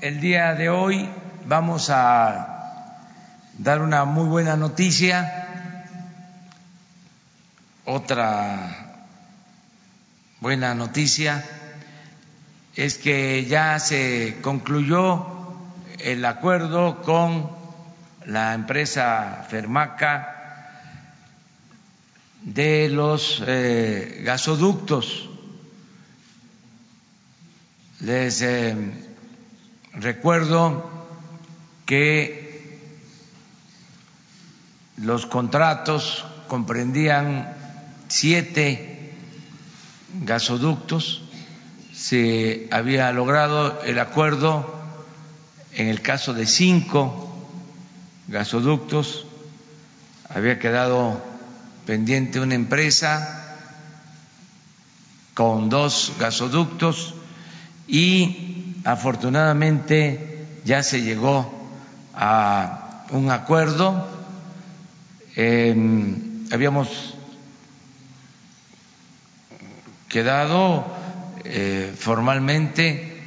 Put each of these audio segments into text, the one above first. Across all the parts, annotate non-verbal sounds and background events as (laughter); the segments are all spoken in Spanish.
el día de hoy vamos a dar una muy buena noticia, otra buena noticia es que ya se concluyó el acuerdo con la empresa Fermaca de los eh, gasoductos. Les eh, recuerdo que los contratos comprendían siete gasoductos, se había logrado el acuerdo en el caso de cinco gasoductos, había quedado pendiente una empresa con dos gasoductos y afortunadamente ya se llegó a un acuerdo. habíamos quedado eh, formalmente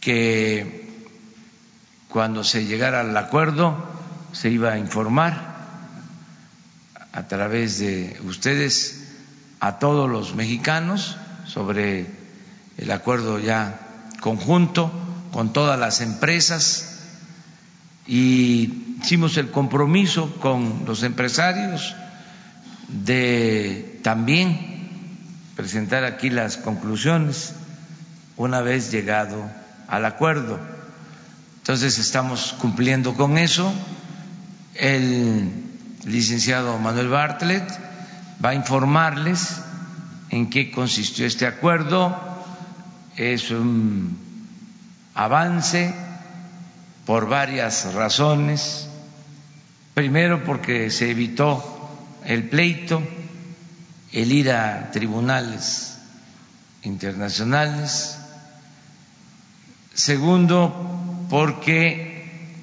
que cuando se llegara al acuerdo se iba a informar a través de ustedes a todos los mexicanos sobre el acuerdo ya conjunto con todas las empresas y hicimos el compromiso con los empresarios de también presentar aquí las conclusiones una vez llegado al acuerdo. Entonces estamos cumpliendo con eso. El licenciado Manuel Bartlett va a informarles en qué consistió este acuerdo. Es un avance por varias razones. Primero porque se evitó el pleito, el ir a tribunales internacionales. Segundo, porque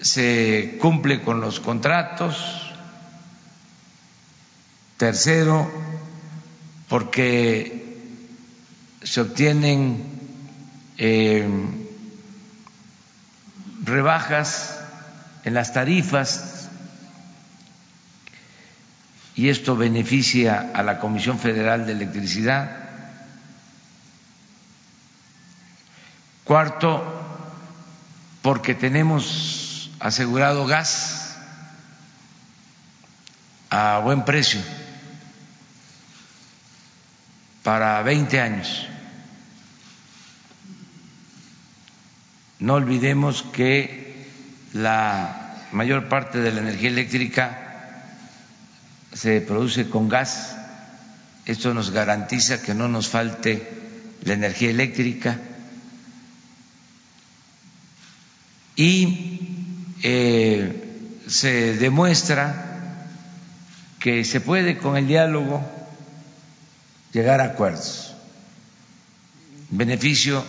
se cumple con los contratos. Tercero, porque se obtienen eh, rebajas en las tarifas y esto beneficia a la Comisión Federal de Electricidad. Cuarto, porque tenemos asegurado gas a buen precio para 20 años. No olvidemos que la mayor parte de la energía eléctrica se produce con gas. Esto nos garantiza que no nos falte la energía eléctrica y eh, se demuestra que se puede con el diálogo llegar a acuerdos en beneficio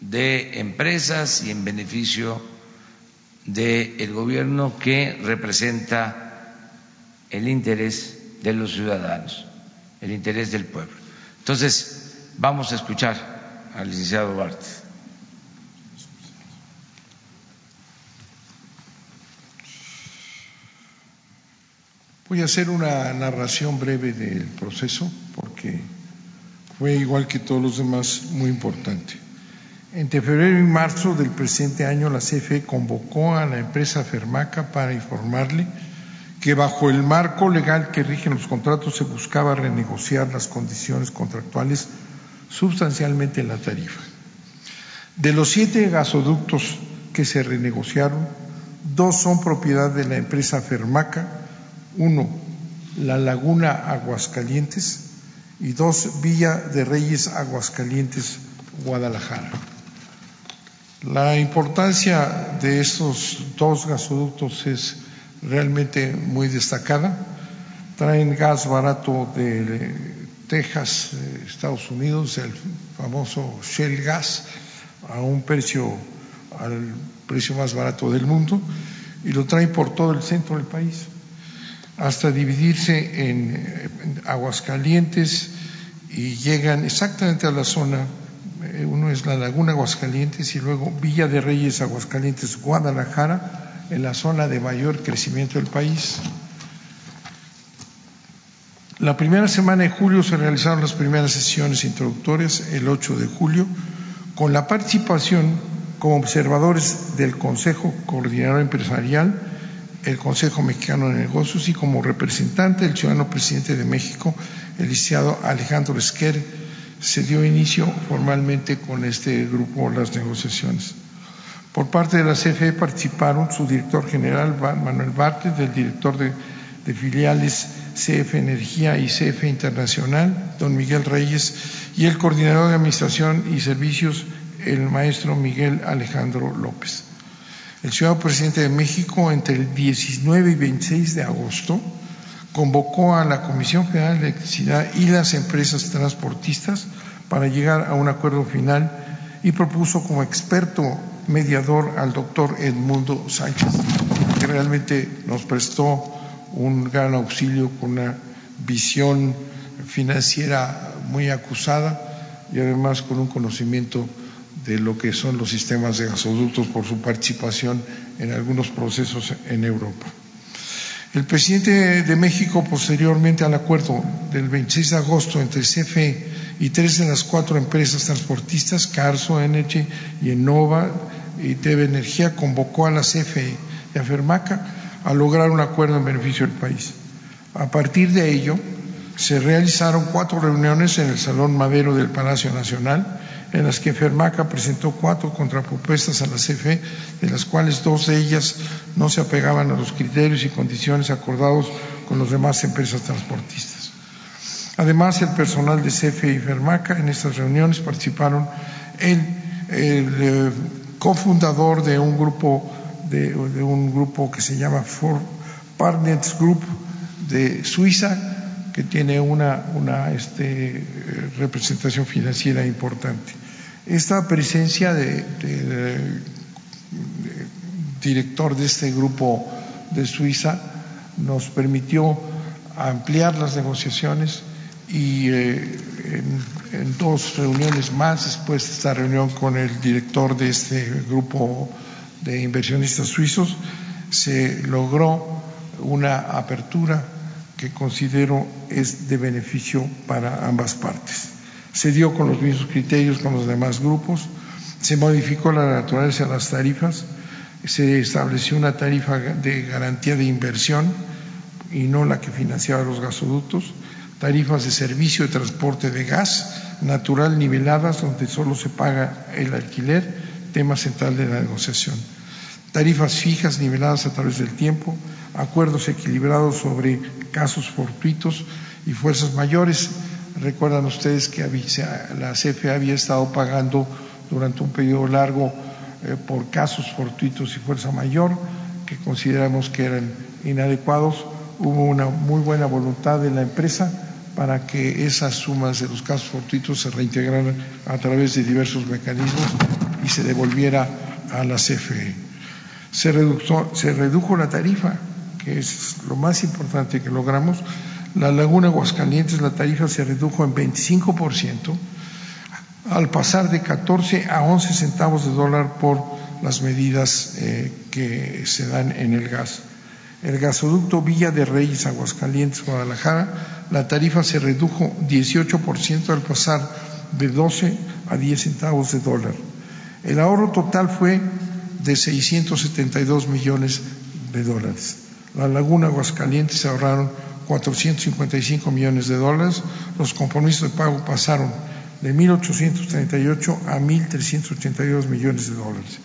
de empresas y en beneficio del gobierno que representa el interés de los ciudadanos, el interés del pueblo. Entonces, vamos a escuchar al licenciado Bartes. Voy a hacer una narración breve del proceso porque fue igual que todos los demás muy importante. Entre febrero y marzo del presente año la CFE convocó a la empresa Fermaca para informarle que bajo el marco legal que rigen los contratos se buscaba renegociar las condiciones contractuales sustancialmente en la tarifa. De los siete gasoductos que se renegociaron, dos son propiedad de la empresa Fermaca uno, la Laguna Aguascalientes y dos, Villa de Reyes Aguascalientes, Guadalajara. La importancia de estos dos gasoductos es realmente muy destacada. Traen gas barato de Texas, Estados Unidos, el famoso Shell Gas, a un precio, al precio más barato del mundo, y lo traen por todo el centro del país hasta dividirse en, Aguascalientes y llegan exactamente a la zona uno es la Laguna Aguascalientes y luego Villa de Reyes Aguascalientes, Guadalajara, en la zona de mayor crecimiento del país. La primera semana de julio se realizaron las primeras sesiones introductorias, el 8 de julio, con la participación como observadores del Consejo Coordinador Empresarial, el Consejo Mexicano de Negocios y como representante del ciudadano presidente de México, el licenciado Alejandro Esquer, se dio inicio formalmente con este grupo las negociaciones. Por parte de la CFE participaron su director general Manuel Bartes, del director de, de filiales CF Energía y CF Internacional, don Miguel Reyes, y el coordinador de Administración y Servicios, el maestro Miguel Alejandro López. El ciudadano presidente de México, entre el 19 y 26 de agosto, convocó a la Comisión Federal de Electricidad y las empresas transportistas para llegar a un acuerdo final y propuso como experto mediador al doctor Edmundo Sánchez, que realmente nos prestó un gran auxilio con una visión financiera muy acusada y además con un conocimiento de lo que son los sistemas de gasoductos por su participación en algunos procesos en Europa. El presidente de México, posteriormente al acuerdo del 26 de agosto entre CFE y tres de las cuatro empresas transportistas, Carso, Energy y Enova y TV Energía, convocó a la CFE y a Fermaca a lograr un acuerdo en beneficio del país. A partir de ello, se realizaron cuatro reuniones en el Salón Madero del Palacio Nacional en las que Fermaca presentó cuatro contrapropuestas a la CFE, de las cuales dos de ellas no se apegaban a los criterios y condiciones acordados con las demás empresas transportistas. Además, el personal de CFE y Fermaca en estas reuniones participaron el, eh, cofundador de un grupo de, un grupo que se llama For Partners Group de Suiza, que tiene una, una este, representación financiera importante. Esta presencia de, director de este grupo de Suiza nos permitió ampliar las negociaciones y eh, en, dos reuniones más, después de esta reunión con el director de este grupo de inversionistas suizos, se logró una apertura que considero es de beneficio para ambas partes se dio con los mismos criterios con los demás grupos, se modificó la naturaleza de las tarifas, se estableció una tarifa de garantía de inversión y no la que financiaba los gasoductos, tarifas de servicio de transporte de gas natural niveladas donde solo se paga el alquiler, tema central de la negociación, tarifas fijas niveladas a través del tiempo, acuerdos equilibrados sobre casos fortuitos y fuerzas mayores, Recuerdan ustedes que la CFE había estado pagando durante un periodo largo eh, por casos fortuitos y fuerza mayor, que consideramos que eran inadecuados. Hubo una muy buena voluntad de la empresa para que esas sumas de los casos fortuitos se reintegraran a través de diversos mecanismos y se devolviera a la CFE. Se, se redujo la tarifa, que es lo más importante que logramos, la Laguna Aguascalientes la tarifa se redujo en 25% al pasar de 14 a 11 centavos de dólar por las medidas eh, que se dan en el gas. El gasoducto Villa de Reyes, Aguascalientes, Guadalajara, la tarifa se redujo 18% al pasar de 12 a 10 centavos de dólar. El ahorro total fue de 672 millones de dólares. La Laguna Aguascalientes se ahorraron 455 millones de dólares. Los compromisos de pago pasaron de 1.838 a 1.382 millones de dólares.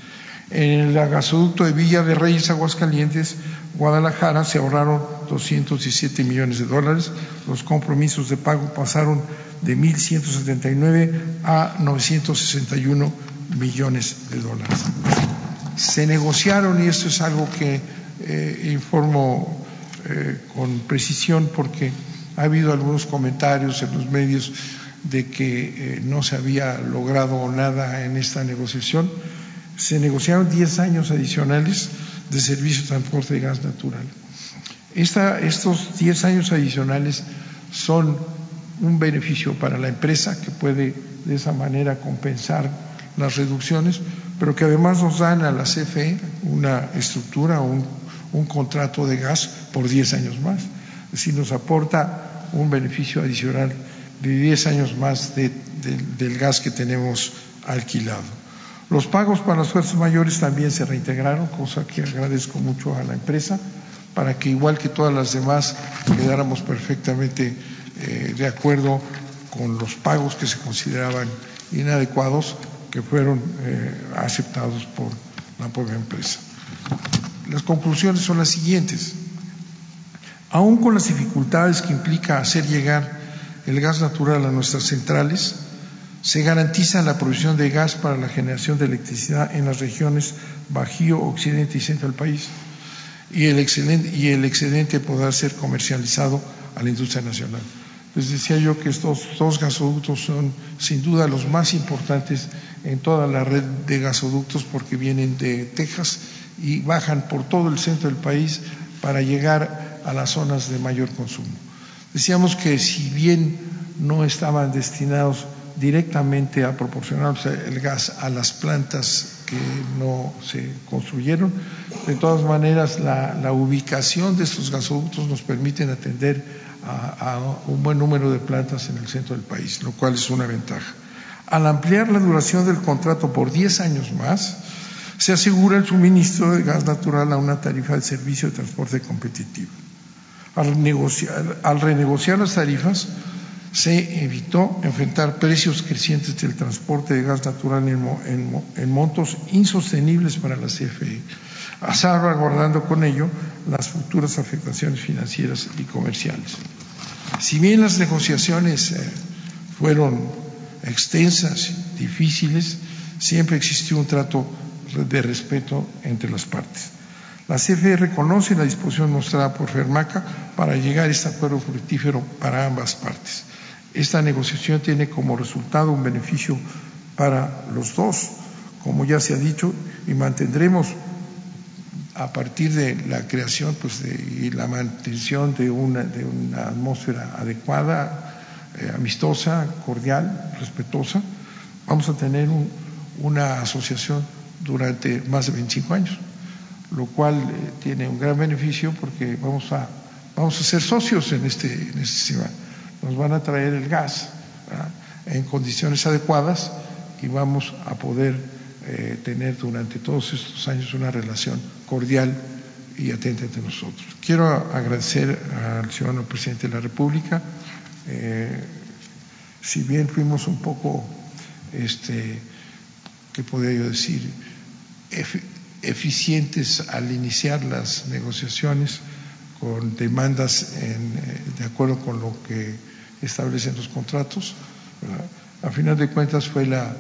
En el gasoducto de Villa de Reyes, Aguascalientes, Guadalajara, se ahorraron 217 millones de dólares. Los compromisos de pago pasaron de 1.179 a 961 millones de dólares. Se negociaron, y esto es algo que eh, informo eh, con precisión porque ha habido algunos comentarios en los medios de que eh, no se había logrado nada en esta negociación. Se negociaron 10 años adicionales de servicio de transporte de gas natural. Estos 10 años adicionales son un beneficio para la empresa que puede de esa manera compensar las reducciones, pero que además nos dan a la CFE una estructura, un, un contrato de gas por 10 años más. Es decir, nos aporta un beneficio adicional de 10 años más del gas que tenemos alquilado. Los pagos para las fuerzas mayores también se reintegraron, cosa que agradezco mucho a la empresa, para que igual que todas las demás quedáramos perfectamente eh, de acuerdo con los pagos que se consideraban inadecuados, que fueron eh, aceptados por la propia empresa. Las conclusiones son las siguientes. Aún con las dificultades que implica hacer llegar el gas natural a nuestras centrales, se garantiza la provisión de gas para la generación de electricidad en las regiones Bajío, Occidente y Centro del país y el, y el excedente podrá ser comercializado a la industria nacional. Les decía yo que estos dos gasoductos son sin duda los más importantes en toda la red de gasoductos porque vienen de Texas y bajan por todo el centro del país para llegar a las zonas de mayor consumo. Decíamos que si bien no estaban destinados directamente a proporcionar el gas a las plantas que no se construyeron. De todas maneras, la, ubicación de estos gasoductos nos permiten atender a, un buen número de plantas en el centro del país, lo cual es una ventaja. Al ampliar la duración del contrato por 10 años más, se asegura el suministro de gas natural a una tarifa de servicio de transporte competitiva. Al, negociar, al renegociar las tarifas, se evitó enfrentar precios crecientes del transporte de gas natural en, montos insostenibles para la CFE, salvaguardando con ello las futuras afectaciones financieras y comerciales. Si bien las negociaciones eh, fueron extensas, difíciles, siempre existió un trato de respeto entre las partes. La CFE reconoce la disposición mostrada por Fermaca para llegar a este acuerdo fructífero para ambas partes. Esta negociación tiene como resultado un beneficio para los dos, como ya se ha dicho, y mantendremos a partir de la creación pues, y la mantención de una, de una atmósfera adecuada, eh, amistosa, cordial, respetuosa, vamos a tener una asociación durante más de 25 años, lo cual eh, tiene un gran beneficio porque vamos a, vamos a ser socios en este, en este sistema nos van a traer el gas en condiciones adecuadas y vamos a poder eh, tener durante todos estos años una relación cordial y atenta entre nosotros. Quiero agradecer al ciudadano presidente de la República. Eh, si bien fuimos un poco, este, ¿qué podría yo decir?, eficientes al iniciar las negociaciones con demandas eh, de acuerdo con lo que establecen los contratos. A final de cuentas fue la,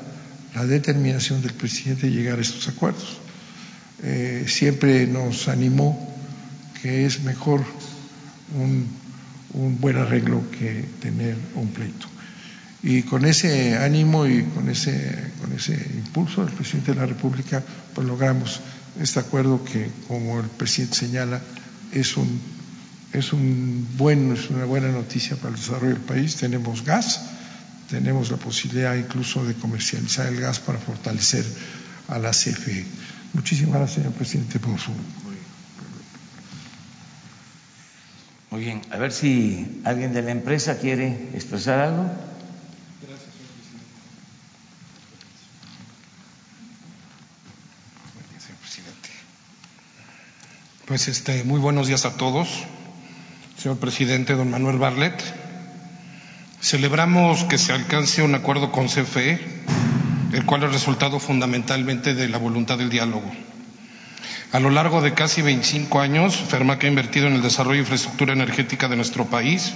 determinación del presidente de llegar a estos acuerdos. Eh, siempre nos animó que es mejor un, buen arreglo que tener un pleito. Y con ese ánimo y con ese, con ese impulso del presidente de la República, pues logramos este acuerdo que, como el presidente señala, es un es, un buen, es una buena noticia para el desarrollo del país. Tenemos gas, tenemos la posibilidad incluso de comercializar el gas para fortalecer a la CFE. Muchísimas gracias, señor presidente, por su. Muy bien, a ver si alguien de la empresa quiere expresar algo. Gracias, señor presidente. Pues este, muy buenos días a todos señor presidente, don Manuel Barlet. Celebramos que se alcance un acuerdo con CFE, el cual es resultado fundamentalmente de la voluntad del diálogo. A lo largo de casi 25 años, FERMAC ha invertido en el desarrollo de infraestructura energética de nuestro país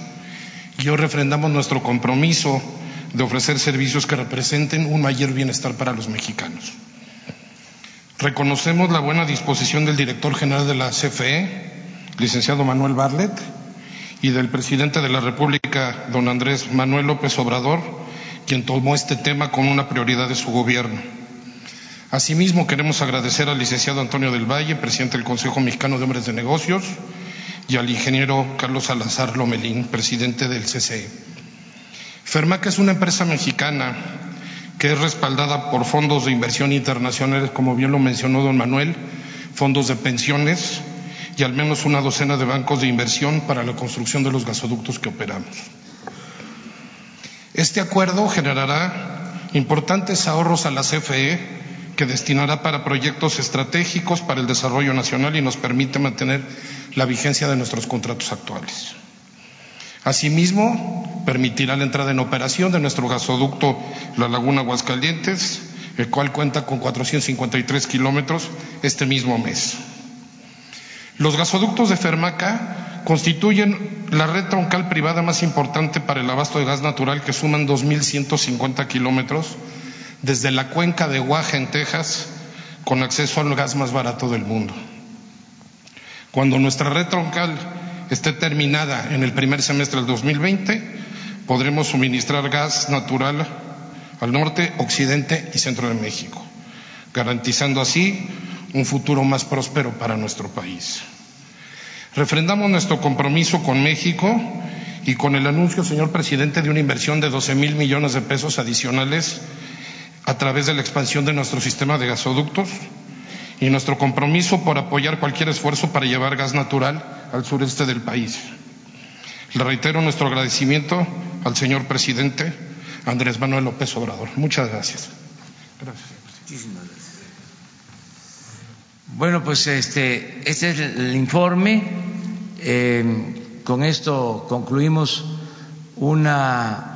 y hoy refrendamos nuestro compromiso de ofrecer servicios que representen un mayor bienestar para los mexicanos. Reconocemos la buena disposición del director general de la CFE, licenciado Manuel Barlet, y del presidente de la República, don Andrés Manuel López Obrador, quien tomó este tema como una prioridad de su gobierno. Asimismo, queremos agradecer al licenciado Antonio del Valle, presidente del Consejo Mexicano de Hombres de Negocios, y al ingeniero Carlos Salazar Lomelín, presidente del CCE. Fermaca es una empresa mexicana que es respaldada por fondos de inversión internacionales, como bien lo mencionó don Manuel, fondos de pensiones y al menos una docena de bancos de inversión para la construcción de los gasoductos que operamos. Este acuerdo generará importantes ahorros a la CFE que destinará para proyectos estratégicos para el desarrollo nacional y nos permite mantener la vigencia de nuestros contratos actuales. Asimismo, permitirá la entrada en operación de nuestro gasoducto La Laguna Aguascalientes, el cual cuenta con 453 kilómetros este mismo mes. Los gasoductos de Fermaca constituyen la red troncal privada más importante para el abasto de gas natural que suman 2.150 kilómetros desde la cuenca de Guaja en Texas con acceso al gas más barato del mundo. Cuando nuestra red troncal esté terminada en el primer semestre del 2020, podremos suministrar gas natural al norte, occidente y centro de México, garantizando así un futuro más próspero para nuestro país. Refrendamos nuestro compromiso con México y con el anuncio, señor presidente, de una inversión de 12 mil millones de pesos adicionales a través de la expansión de nuestro sistema de gasoductos y nuestro compromiso por apoyar cualquier esfuerzo para llevar gas natural al sureste del país. Le reitero nuestro agradecimiento al señor presidente Andrés Manuel López Obrador. Muchas gracias. Gracias. Bueno, pues este, este es el informe. Eh, con esto concluimos una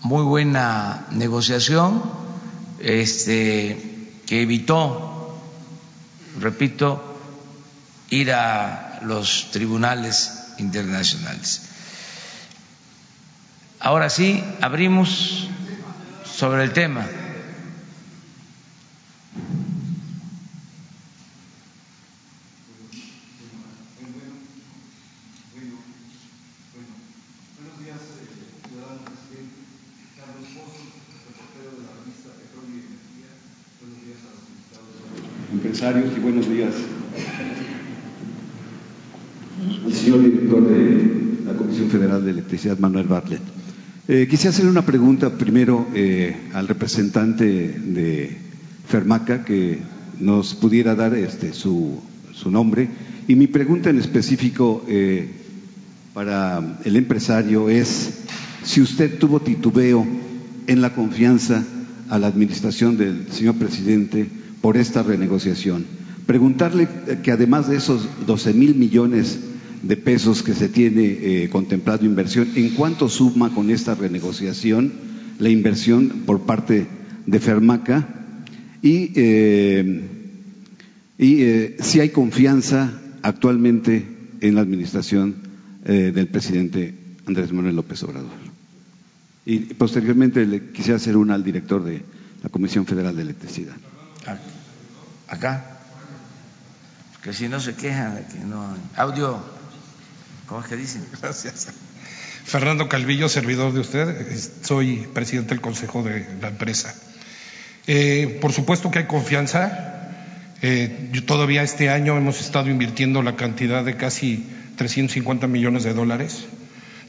muy buena negociación este, que evitó, repito, ir a los tribunales internacionales. Ahora sí, abrimos sobre el tema. y buenos días al señor director de la Comisión Federal de Electricidad, Manuel Bartlett. Eh, quisiera hacer una pregunta primero eh, al representante de Fermaca que nos pudiera dar este, su, su nombre. Y mi pregunta en específico eh, para el empresario es si usted tuvo titubeo en la confianza a la administración del señor presidente por esta renegociación. Preguntarle que además de esos 12 mil millones de pesos que se tiene eh, contemplado inversión, ¿en cuánto suma con esta renegociación la inversión por parte de Fermaca? Y, eh, y eh, si hay confianza actualmente en la administración del presidente Andrés Manuel López Obrador. Y posteriormente le quisiera hacer una al director de la Comisión Federal de Electricidad. Acá. Que si no se queja de que no. Audio. (laughs) Gracias. Fernando Calvillo, servidor de usted. Soy presidente del consejo de la empresa. Eh, por supuesto que hay confianza. Eh, todavía este año hemos estado invirtiendo la cantidad de casi 350 millones de dólares.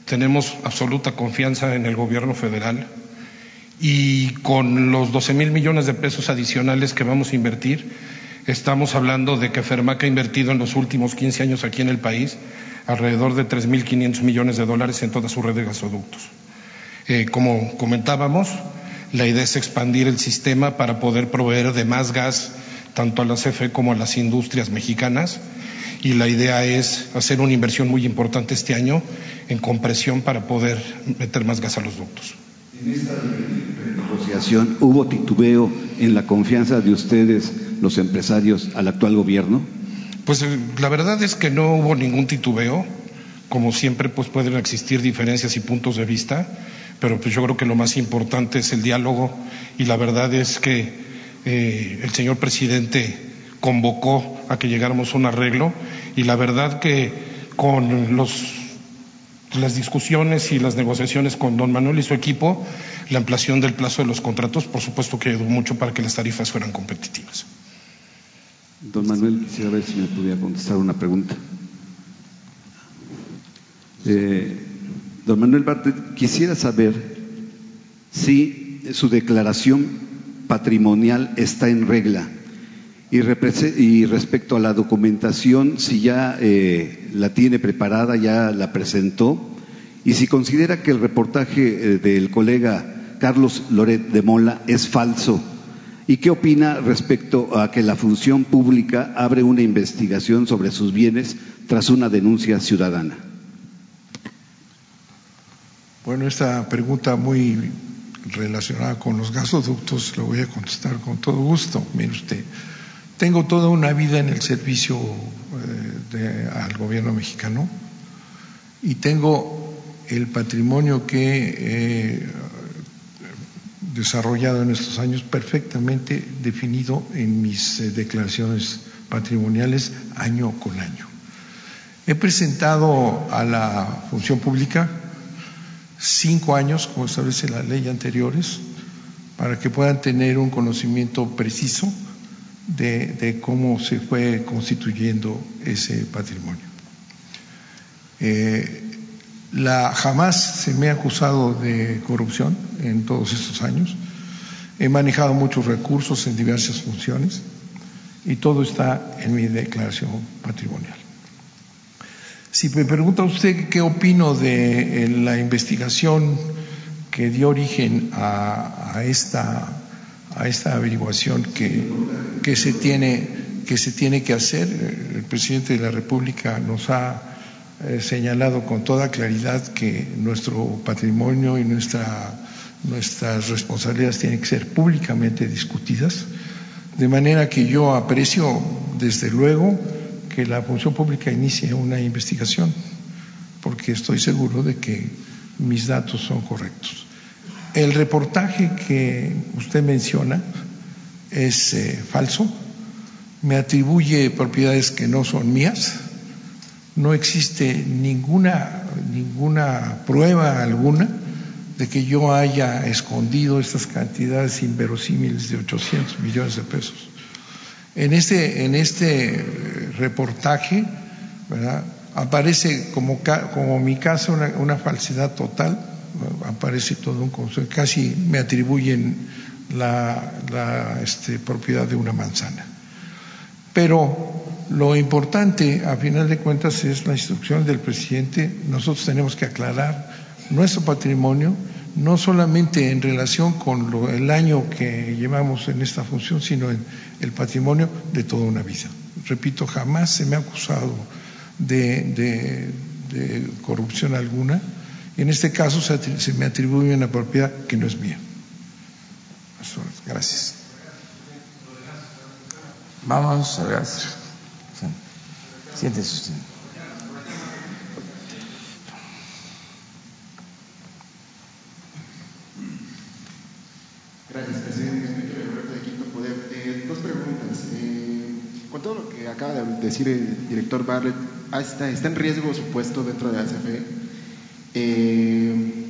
Tenemos absoluta confianza en el gobierno federal y con los 12 mil millones de pesos adicionales que vamos a invertir, estamos hablando de que Fermac ha invertido en los últimos 15 años aquí en el país alrededor de 3.500 millones de dólares en toda su red de gasoductos. Eh, como comentábamos, la idea es expandir el sistema para poder proveer de más gas tanto a la CFE como a las industrias mexicanas y la idea es hacer una inversión muy importante este año en compresión para poder meter más gas a los ductos. En esta negociación hubo titubeo en la confianza de ustedes, los empresarios, al actual gobierno. Pues eh, la verdad es que no hubo ningún titubeo. Como siempre, pues pueden existir diferencias y puntos de vista, pero pues yo creo que lo más importante es el diálogo y la verdad es que eh, el señor presidente convocó a que llegáramos a un arreglo y la verdad que con las discusiones y las negociaciones con don Manuel y su equipo, la ampliación del plazo de los contratos, por supuesto que ayudó mucho para que las tarifas fueran competitivas. Don Manuel, quisiera ver si me podía contestar una pregunta. Eh, don Manuel Bartlett, quisiera saber si su declaración patrimonial está en regla y, respecto a la documentación, si ya eh, la tiene preparada, ya la presentó, y si considera que el reportaje eh, del colega Carlos Loret de Mola es falso, y qué opina respecto a que la función pública abre una investigación sobre sus bienes tras una denuncia ciudadana. Bueno, esta pregunta muy relacionada con los gasoductos la voy a contestar con todo gusto. Mire usted, tengo toda una vida en el servicio eh, al gobierno mexicano y tengo el patrimonio que he desarrollado en estos años perfectamente definido en mis eh, declaraciones patrimoniales año con año. He presentado a la función pública cinco años, como establece la ley anteriores, para que puedan tener un conocimiento preciso de, cómo se fue constituyendo ese patrimonio. Eh, jamás se me ha acusado de corrupción en todos estos años. He manejado muchos recursos en diversas funciones y todo está en mi declaración patrimonial. Si me pregunta usted qué opino de la investigación que dio origen a esta averiguación que, se tiene, que se tiene que hacer. El presidente de la República nos ha eh, señalado con toda claridad que nuestro patrimonio y nuestra, nuestras responsabilidades tienen que ser públicamente discutidas, de manera que yo aprecio, desde luego, que la función pública inicie una investigación, porque estoy seguro de que mis datos son correctos. El reportaje que usted menciona es eh, falso, me atribuye propiedades que no son mías, no existe ninguna, ninguna prueba alguna de que yo haya escondido estas cantidades inverosímiles de 800 millones de pesos. En este, en este reportaje aparece como, como mi caso una, falsedad total aparece todo un concepto, casi me atribuyen la, este, propiedad de una manzana. Pero lo importante, a final de cuentas, es la instrucción del presidente. Nosotros tenemos que aclarar nuestro patrimonio, no solamente en relación con el año que llevamos en esta función, sino el patrimonio de toda una vida. Repito, jamás se me ha acusado de corrupción alguna en este caso se, me atribuye una propiedad que no es mía. Gracias. Vamos gas. Siéntese. Gracias, presidente. de Quinto Poder. Eh, dos preguntas. Eh, con todo lo que acaba de decir el director Bartlett, ¿está, está en riesgo su puesto dentro de la CFE? Eh,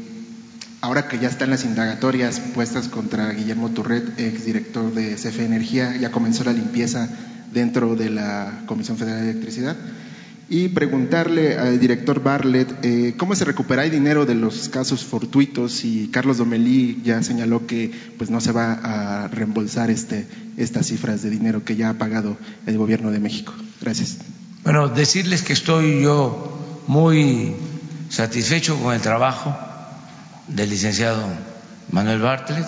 ahora que ya están las indagatorias puestas contra Guillermo Turret, exdirector de CFE Energía, ya comenzó la limpieza dentro de la Comisión Federal de Electricidad. Y preguntarle al director Bartlett eh, cómo se recupera el dinero de los casos fortuitos y Carlos Domelí ya señaló que pues no se va a reembolsar este, estas cifras de dinero que ya ha pagado el gobierno de México. Gracias. Bueno, decirles que estoy yo muy satisfecho con el trabajo del licenciado Manuel Bartlett,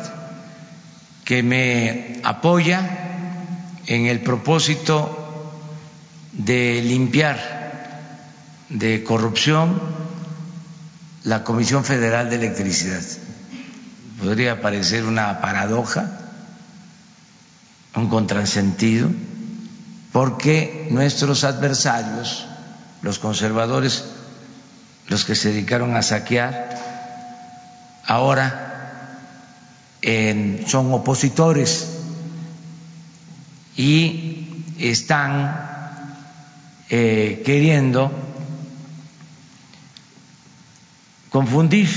que me apoya en el propósito de limpiar de corrupción la Comisión Federal de Electricidad. Podría parecer una paradoja, un contrasentido, porque nuestros adversarios, los conservadores, los que se dedicaron a saquear, ahora son opositores y están eh, queriendo confundir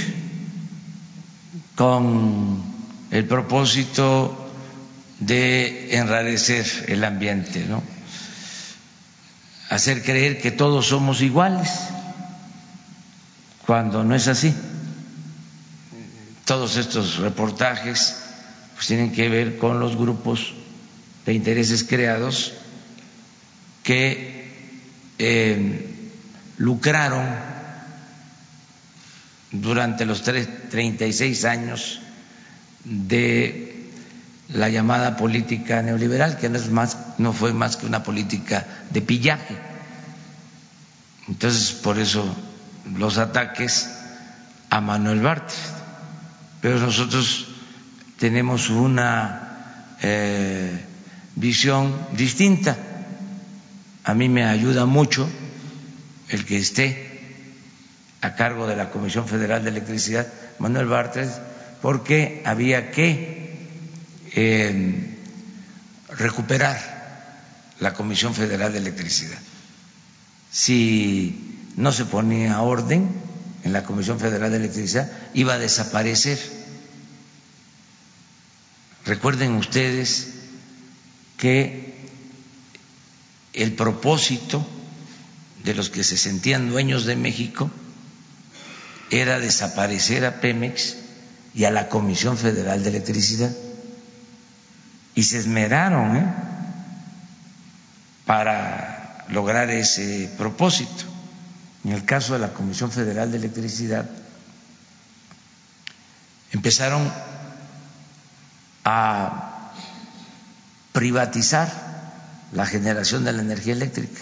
con el propósito de enrarecer el ambiente, ¿no? hacer creer que todos somos iguales cuando no es así. todos estos reportajes pues tienen que ver con los grupos de intereses creados que eh, lucraron durante los 36 años de la llamada política neoliberal, que no, es más, no fue más que una política de pillaje. Entonces, por eso los ataques a Manuel Bartres. Pero nosotros tenemos una eh, visión distinta. A mí me ayuda mucho el que esté a cargo de la Comisión Federal de Electricidad, Manuel Bartres, porque había que eh, recuperar la Comisión Federal de Electricidad. Si no se ponía orden en la Comisión Federal de Electricidad, iba a desaparecer. Recuerden ustedes que el propósito de los que se sentían dueños de México era desaparecer a Pemex y a la Comisión Federal de Electricidad. Y se esmeraron ¿eh? para lograr ese propósito. En el caso de la Comisión Federal de Electricidad, empezaron a privatizar la generación de la energía eléctrica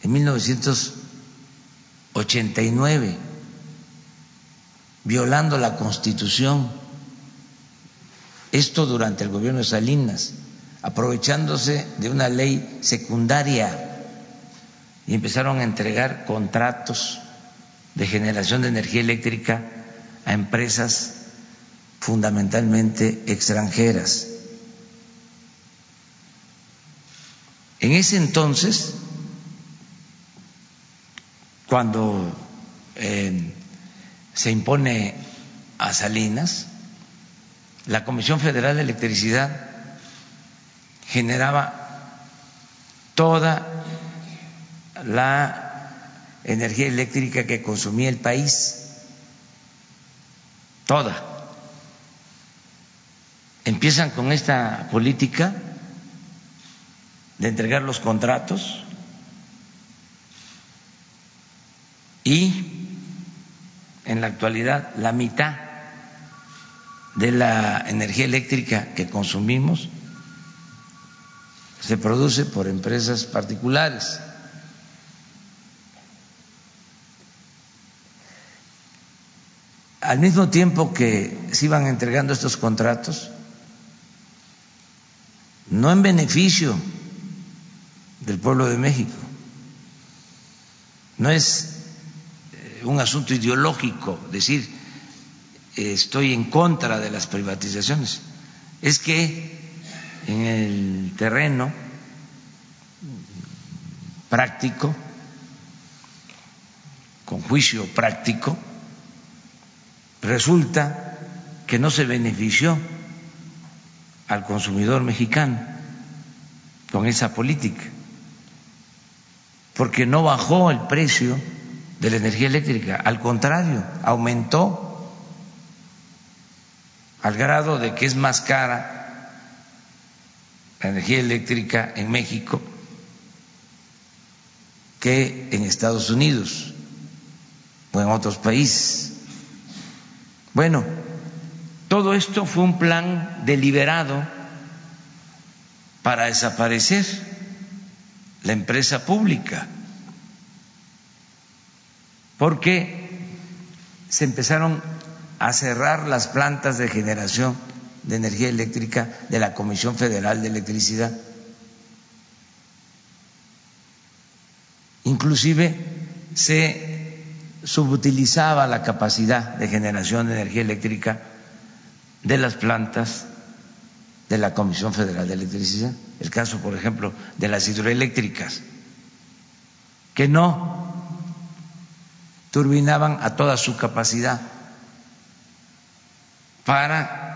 en 1989, violando la Constitución. Esto durante el gobierno de Salinas, aprovechándose de una ley secundaria y empezaron a entregar contratos de generación de energía eléctrica a empresas fundamentalmente extranjeras. En ese entonces, cuando eh, se impone a Salinas, la Comisión Federal de Electricidad generaba toda la energía eléctrica que consumía el país, toda. Empiezan con esta política de entregar los contratos y en la actualidad la mitad de la energía eléctrica que consumimos se produce por empresas particulares. Al mismo tiempo que se iban entregando estos contratos, no en beneficio del pueblo de México, no es un asunto ideológico, decir estoy en contra de las privatizaciones, es que en el terreno práctico, con juicio práctico, resulta que no se benefició al consumidor mexicano con esa política, porque no bajó el precio de la energía eléctrica, al contrario, aumentó al grado de que es más cara la energía eléctrica en México que en Estados Unidos o en otros países. Bueno, todo esto fue un plan deliberado para desaparecer la empresa pública porque se empezaron a cerrar las plantas de generación de energía eléctrica de la Comisión Federal de Electricidad. Inclusive se subutilizaba la capacidad de generación de energía eléctrica de las plantas de la Comisión Federal de Electricidad. El caso, por ejemplo, de las hidroeléctricas, que no turbinaban a toda su capacidad para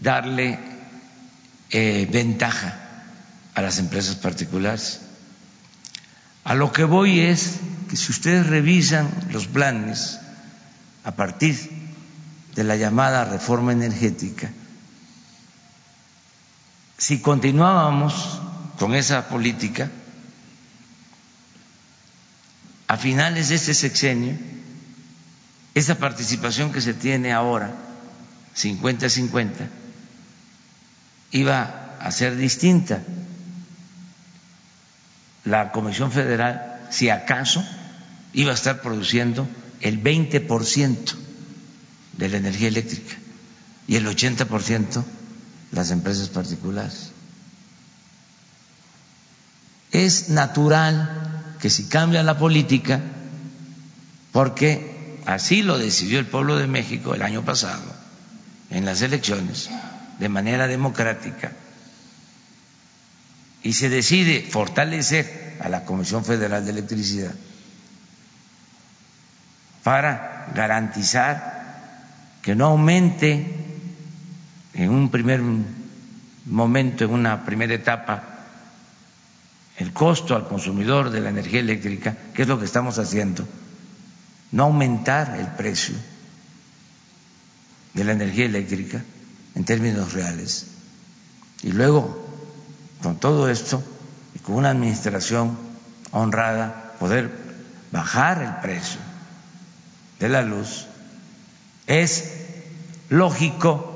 darle eh, ventaja a las empresas particulares. A lo que voy es que si ustedes revisan los planes a partir de la llamada reforma energética, si continuábamos con esa política, a finales de este sexenio, esa participación que se tiene ahora, 50-50, iba a ser distinta. La Comisión Federal, si acaso, iba a estar produciendo el 20% de la energía eléctrica y el 80% las empresas particulares. Es natural que si cambia la política, porque así lo decidió el pueblo de México el año pasado, en las elecciones, de manera democrática, y se decide fortalecer a la Comisión Federal de Electricidad para garantizar que no aumente en un primer momento, en una primera etapa, el costo al consumidor de la energía eléctrica, que es lo que estamos haciendo, no aumentar el precio de la energía eléctrica en términos reales. Y luego, con todo esto, y con una administración honrada, poder bajar el precio de la luz, es lógico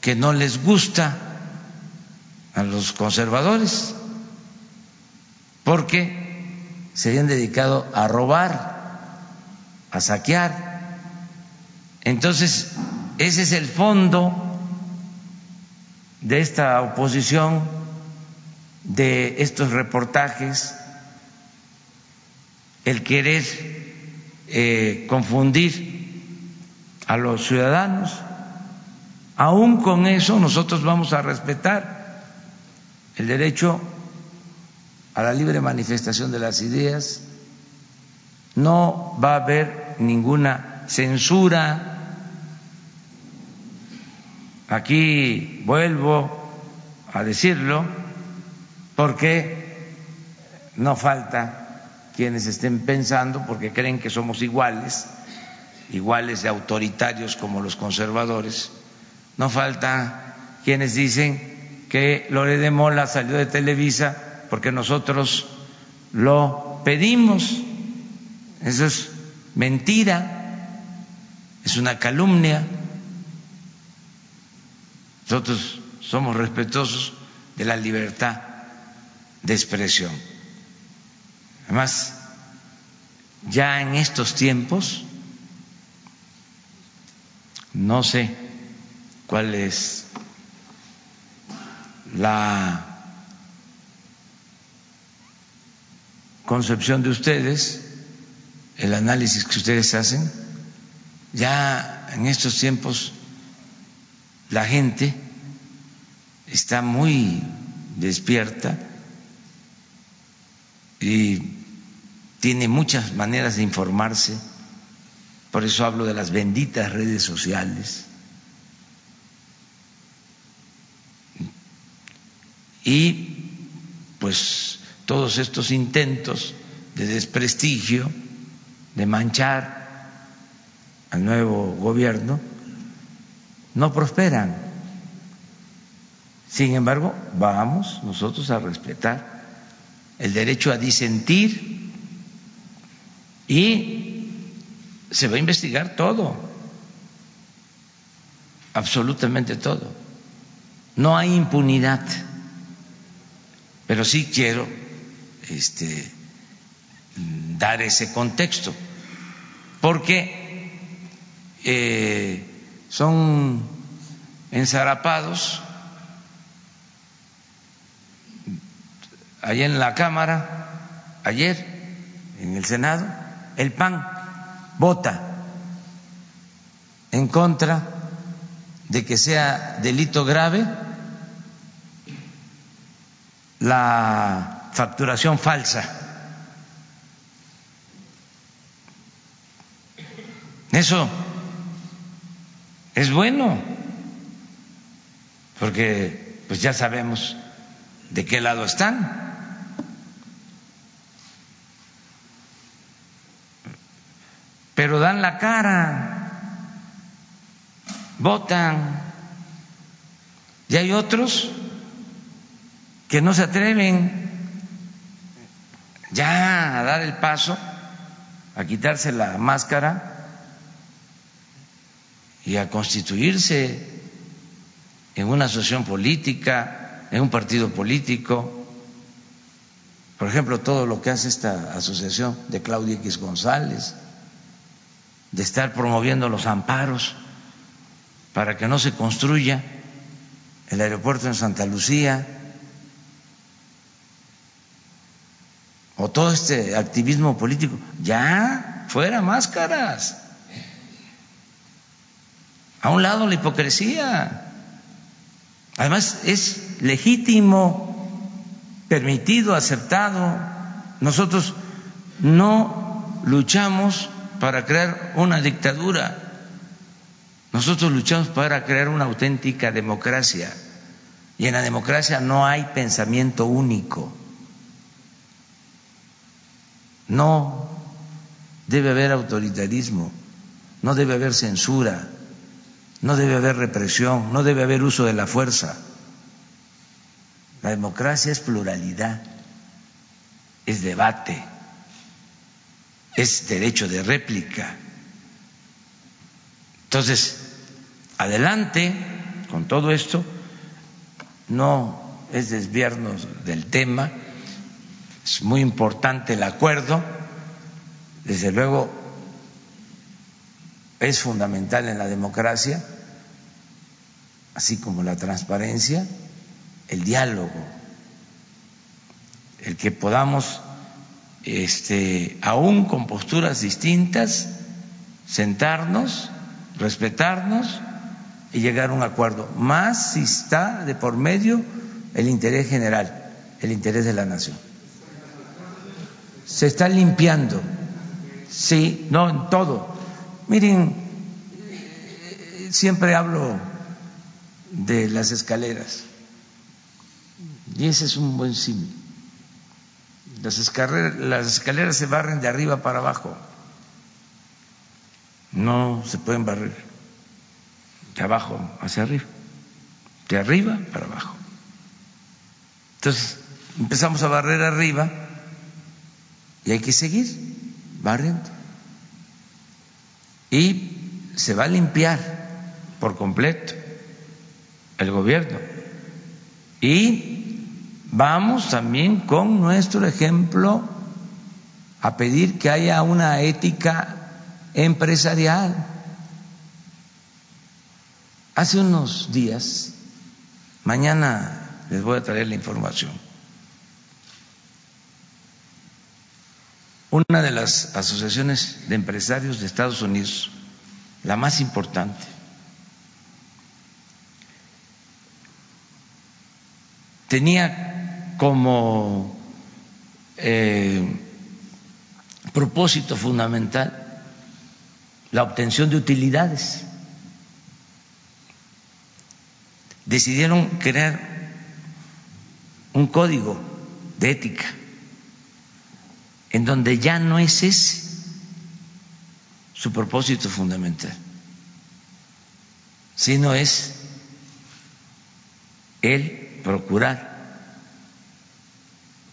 que no les gusta a los conservadores, porque se habían dedicado a robar, a saquear. Entonces, ese es el fondo de esta oposición, de estos reportajes, el querer eh, confundir a los ciudadanos. Aún con eso nosotros vamos a respetar el derecho a la libre manifestación de las ideas, no va a haber ninguna censura. Aquí vuelvo a decirlo porque no falta quienes estén pensando, porque creen que somos iguales, iguales de autoritarios como los conservadores, no falta quienes dicen que Lore de Mola salió de Televisa porque nosotros lo pedimos. Eso es mentira, es una calumnia. Nosotros somos respetuosos de la libertad de expresión. Además, ya en estos tiempos, no sé cuál es la concepción de ustedes, el análisis que ustedes hacen. Ya en estos tiempos la gente está muy despierta y tiene muchas maneras de informarse, por eso hablo de las benditas redes sociales y pues todos estos intentos de desprestigio, de manchar al nuevo gobierno, no prosperan. Sin embargo, vamos nosotros a respetar el derecho a disentir y se va a investigar todo, absolutamente todo. No hay impunidad. Pero sí quiero este, dar ese contexto, porque eh, son ensarapados allá en la Cámara, ayer, en el Senado, el PAN vota en contra de que sea delito grave la facturación falsa. Eso es bueno, porque pues ya sabemos de qué lado están. Pero dan la cara votan. Y hay otros que no se atreven ya a dar el paso, a quitarse la máscara y a constituirse en una asociación política, en un partido político. Por ejemplo, todo lo que hace esta asociación de Claudia X González, de estar promoviendo los amparos para que no se construya el aeropuerto en Santa Lucía, o todo este activismo político, ya, fuera máscaras. A un lado la hipocresía. Además es legítimo, permitido, aceptado. Nosotros no luchamos para crear una dictadura. Nosotros luchamos para crear una auténtica democracia. Y en la democracia no hay pensamiento único. No debe haber autoritarismo, no debe haber censura, no debe haber represión, no debe haber uso de la fuerza. La democracia es pluralidad, es debate, es derecho de réplica. Entonces, adelante con todo esto, no es desviarnos del tema, es muy importante el acuerdo, desde luego es fundamental en la democracia, así como la transparencia, el diálogo, el que podamos, este, aún con posturas distintas, sentarnos respetarnos y llegar a un acuerdo, más si está de por medio el interés general, el interés de la nación. Se está limpiando, sí, no en todo. Miren, siempre hablo de las escaleras y ese es un buen símil. Las escaleras, se barren de arriba para abajo no se pueden barrer de abajo hacia arriba, de arriba para abajo. Entonces empezamos a barrer arriba y hay que seguir barriendo. Y se va a limpiar por completo el gobierno. Y vamos también con nuestro ejemplo a pedir que haya una ética empresarial. Hace unos días, mañana les voy a traer la información, una de las asociaciones de empresarios de Estados Unidos, la más importante, tenía como eh, propósito fundamental la obtención de utilidades. Decidieron crear un código de ética en donde ya no es ese su propósito fundamental, sino es el procurar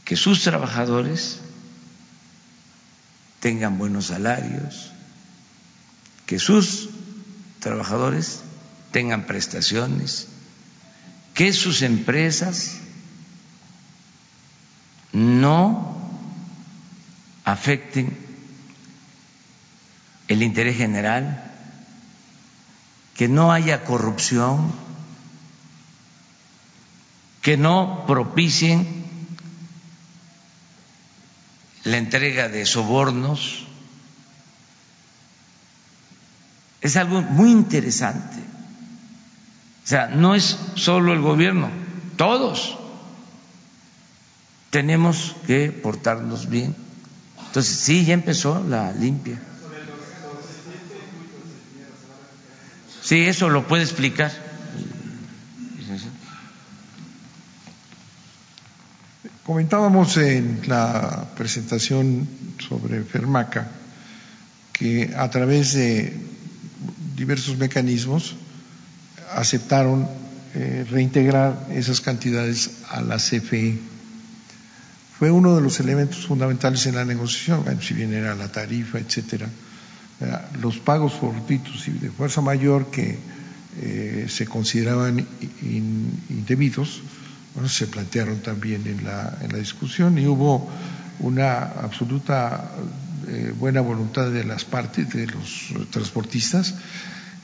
que sus trabajadores tengan buenos salarios, que sus trabajadores tengan prestaciones, que sus empresas no afecten el interés general, que no haya corrupción, que no propicien la entrega de sobornos Es algo muy interesante. O sea, no es solo el gobierno, todos tenemos que portarnos bien. Entonces, sí, ya empezó la limpia. Sí, eso lo puede explicar. Comentábamos en la presentación sobre Fermaca que a través de diversos mecanismos aceptaron eh, reintegrar esas cantidades a la CFE. Fue uno de los elementos fundamentales en la negociación, bueno, si bien era la tarifa, etcétera. Los pagos fortuitos y de fuerza mayor que eh, se consideraban indebidos, bueno, se plantearon también en la, en la discusión y hubo una absoluta eh, buena voluntad de las partes, de los transportistas,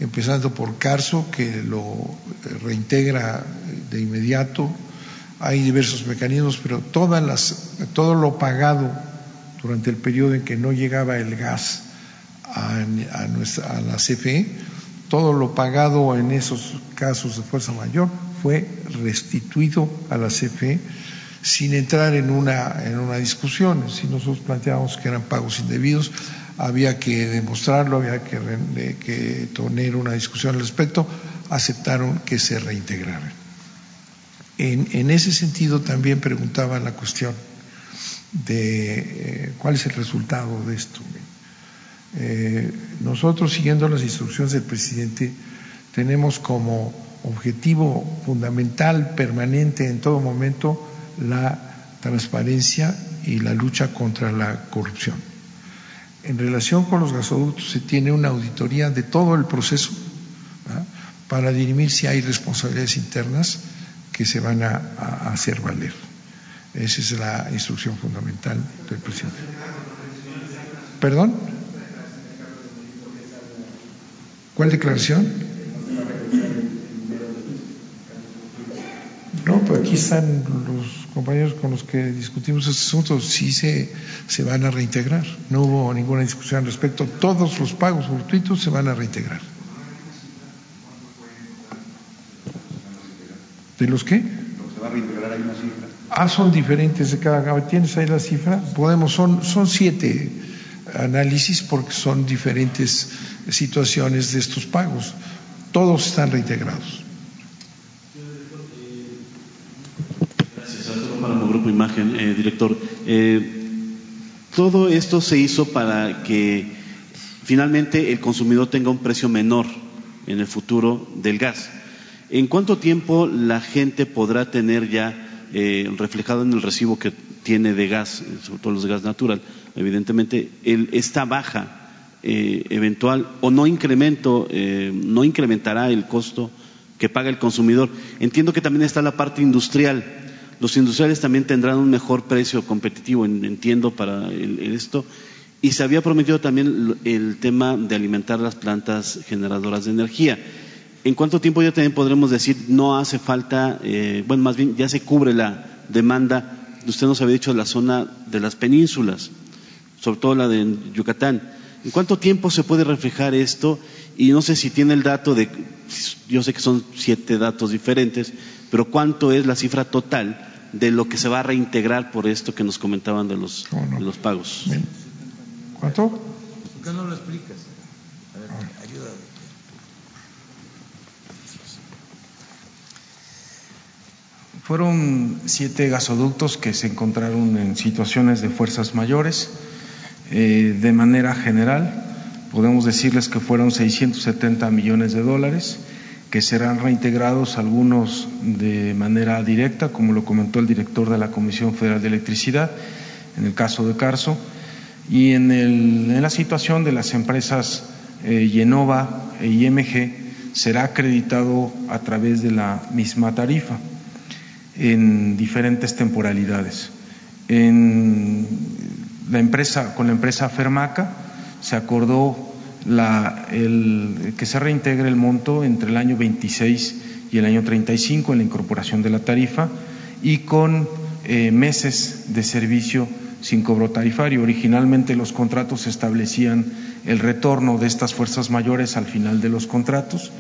empezando por Carso, que lo reintegra de inmediato. Hay diversos mecanismos, pero todas las, todo lo pagado durante el periodo en que no llegaba el gas a, nuestra, a la CFE, todo lo pagado en esos casos de fuerza mayor fue restituido a la CFE sin entrar en una, en una discusión. Si nosotros planteábamos que eran pagos indebidos, había que demostrarlo, había que, tener una discusión al respecto, aceptaron que se reintegraran. En, ese sentido también preguntaba la cuestión de eh, cuál es el resultado de esto. Eh, nosotros, siguiendo las instrucciones del presidente, tenemos como objetivo fundamental, permanente en todo momento, la transparencia y la lucha contra la corrupción. En relación con los gasoductos se tiene una auditoría de todo el proceso para dirimir si hay responsabilidades internas que se van a, hacer valer. Esa es la instrucción fundamental del presidente. ¿Perdón? ¿Cuál declaración? No, pues aquí están los compañeros con los que discutimos este asunto, sí se, se van a reintegrar. No hubo ninguna discusión al respecto. Todos los pagos gratuitos se van a reintegrar. ¿De los qué? Ah, son diferentes de cada. ¿Tienes ahí la cifra? Podemos, son, son siete análisis porque son diferentes situaciones de estos pagos. Todos están reintegrados. Grupo Imagen, eh, director. Eh, todo esto se hizo para que finalmente el consumidor tenga un precio menor en el futuro del gas. ¿En cuánto tiempo la gente podrá tener ya eh, reflejado en el recibo que tiene de gas, sobre todo los de gas natural, evidentemente, el, esta baja eventual o no incremento, no incrementará el costo que paga el consumidor? Entiendo que también está la parte industrial los industriales también tendrán un mejor precio competitivo, entiendo, para esto. Y se había prometido también el tema de alimentar las plantas generadoras de energía. ¿En cuánto tiempo ya también podremos decir no hace falta, eh, bueno, más bien ya se cubre la demanda? Usted nos había dicho la zona de las penínsulas, sobre todo la de Yucatán. ¿En cuánto tiempo se puede reflejar esto? Y no sé si tiene el dato de, yo sé que son siete datos diferentes, pero cuánto es la cifra total de lo que se va a reintegrar por esto que nos comentaban de los, los pagos. ¿Cuánto? ¿Por qué no lo explicas? A ver, ah. ayúdame. Fueron siete gasoductos que se encontraron en situaciones de fuerzas mayores. Eh, de manera general, podemos decirles que fueron 670 millones de dólares que serán reintegrados algunos de manera directa, como lo comentó el director de la Comisión Federal de Electricidad, en el caso de Carso, y en, la situación de las empresas eh, Yenova e IMG será acreditado a través de la misma tarifa en diferentes temporalidades. En la empresa, con la empresa Fermaca se acordó la, que se reintegre el monto entre el año 26 y el año 35 en la incorporación de la tarifa y con eh, meses de servicio sin cobro tarifario. Originalmente los contratos establecían el retorno de estas fuerzas mayores al final de los contratos.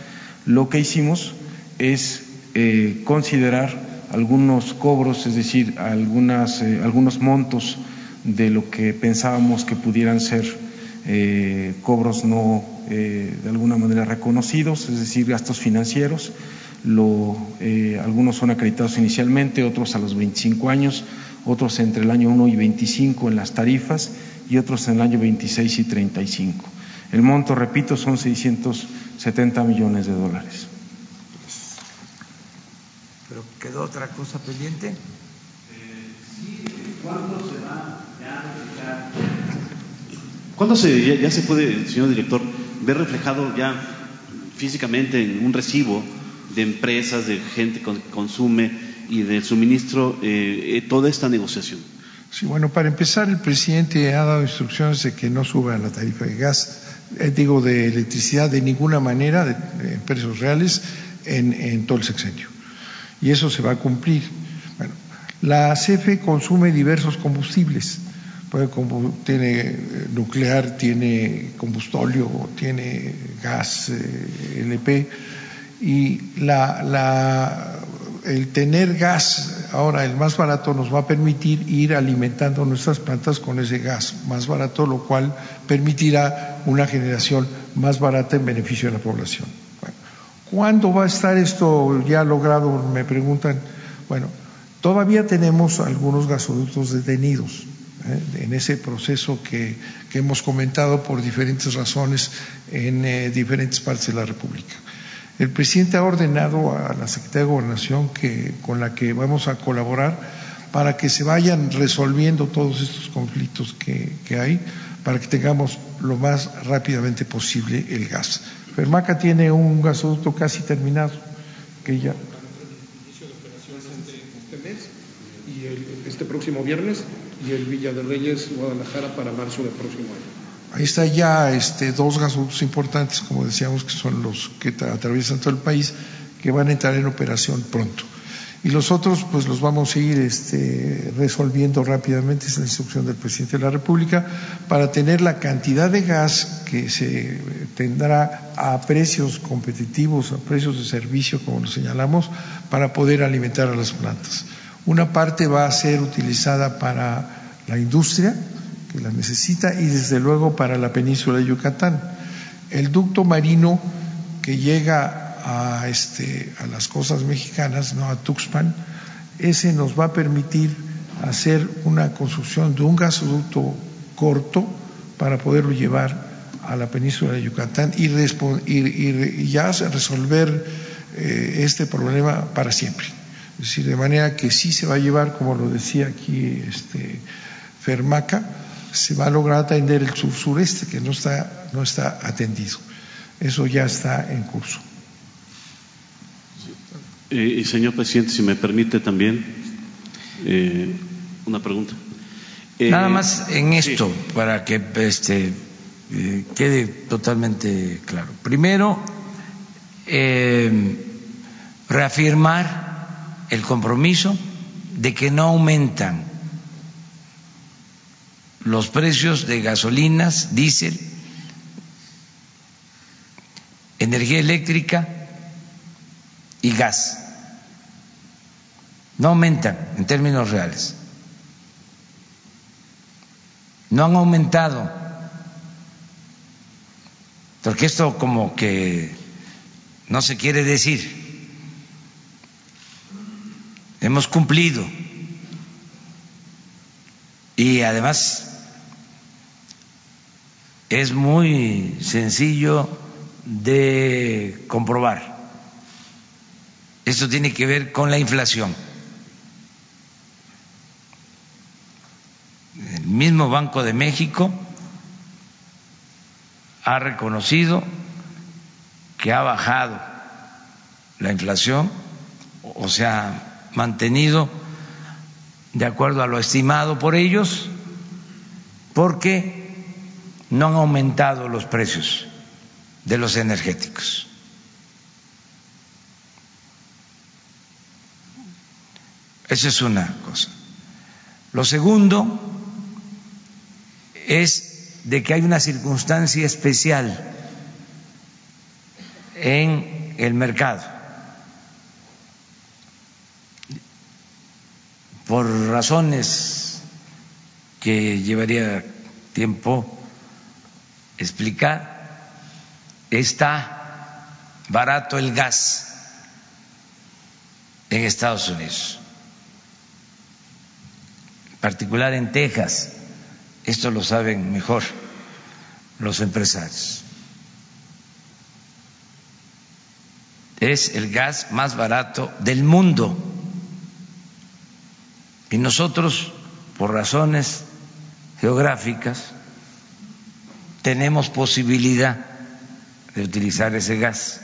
Lo que hicimos es eh, considerar algunos cobros, es decir, algunas, eh, algunos montos de lo que pensábamos que pudieran ser eh, cobros no eh, de alguna manera reconocidos, es decir, gastos financieros. Lo, eh, algunos son acreditados inicialmente, otros a los 25 años, otros entre el año 1 y 25 en las tarifas y otros en el año 26 y 35. El monto, repito, son 670 millones de dólares. quedó otra cosa pendiente? ¿Cuándo se va ya ¿Cuándo se, ya, se puede, señor director, ver reflejado ya físicamente en un recibo de empresas, de gente que consume y del suministro eh, eh, toda esta negociación? Sí, bueno, para empezar, el presidente ha dado instrucciones de que no suba la tarifa de gas, eh, digo, de electricidad de ninguna manera, de, precios reales, en, en todo el sexenio. Y eso se va a cumplir. Bueno, la CFE consume diversos combustibles. Tiene eh, nuclear, tiene combustóleo, tiene gas eh, LP y el tener gas ahora el más barato nos va a permitir ir alimentando nuestras plantas con ese gas más barato, lo cual permitirá una generación más barata en beneficio de la población. Bueno, ¿Cuándo va a estar esto ya logrado? Me preguntan. Bueno, Todavía tenemos algunos gasoductos detenidos ¿eh? en ese proceso que, hemos comentado por diferentes razones en eh, diferentes partes de la República. El presidente ha ordenado a la Secretaría de Gobernación que, con la que vamos a colaborar para que se vayan resolviendo todos estos conflictos que, que hay, para que tengamos lo más rápidamente posible el gas. Fermaca tiene un gasoducto casi terminado, que ya este próximo viernes y el Villa de Reyes, Guadalajara, para marzo del próximo año. Ahí está ya este, dos gasoductos importantes, como decíamos, que son los que atraviesan todo el país, que van a entrar en operación pronto. Y los otros, pues los vamos a ir este, resolviendo rápidamente, es la instrucción del presidente de la República, para tener la cantidad de gas que se tendrá a precios competitivos, a precios de servicio, como lo señalamos, para poder alimentar a las plantas. Una parte va a ser utilizada para la industria, que la necesita, y desde luego para la península de Yucatán. El ducto marino que llega a, este, a las costas mexicanas, no a Tuxpan, ese nos va a permitir hacer una construcción de un gasoducto corto para poderlo llevar a la península de Yucatán y, ya resolver eh, este problema para siempre. Es decir, de manera que sí se va a llevar, como lo decía aquí este, Fermaca, se va a lograr atender el sur sureste que no está, no está atendido. Eso ya está en curso. Eh, y señor presidente, si me permite también eh, una pregunta. Eh, Nada más en esto, para que este, quede totalmente claro. Primero, reafirmar el compromiso de que no aumentan los precios de gasolinas, diésel, energía eléctrica y gas. No aumentan en términos reales. No han aumentado. Porque esto como que no se quiere decir hemos cumplido. Y además es muy sencillo de comprobar. Esto tiene que ver con la inflación. El mismo Banco de México ha reconocido que ha bajado la inflación, o sea, mantenido de acuerdo a lo estimado por ellos, porque no han aumentado los precios de los energéticos. Esa es una cosa. Lo segundo es de que hay una circunstancia especial en el mercado por razones que llevaría tiempo explicar, está barato el gas en Estados Unidos, en particular en Texas. Esto lo saben mejor los empresarios. Es el gas más barato del mundo Y nosotros, por razones geográficas, tenemos posibilidad de utilizar ese gas.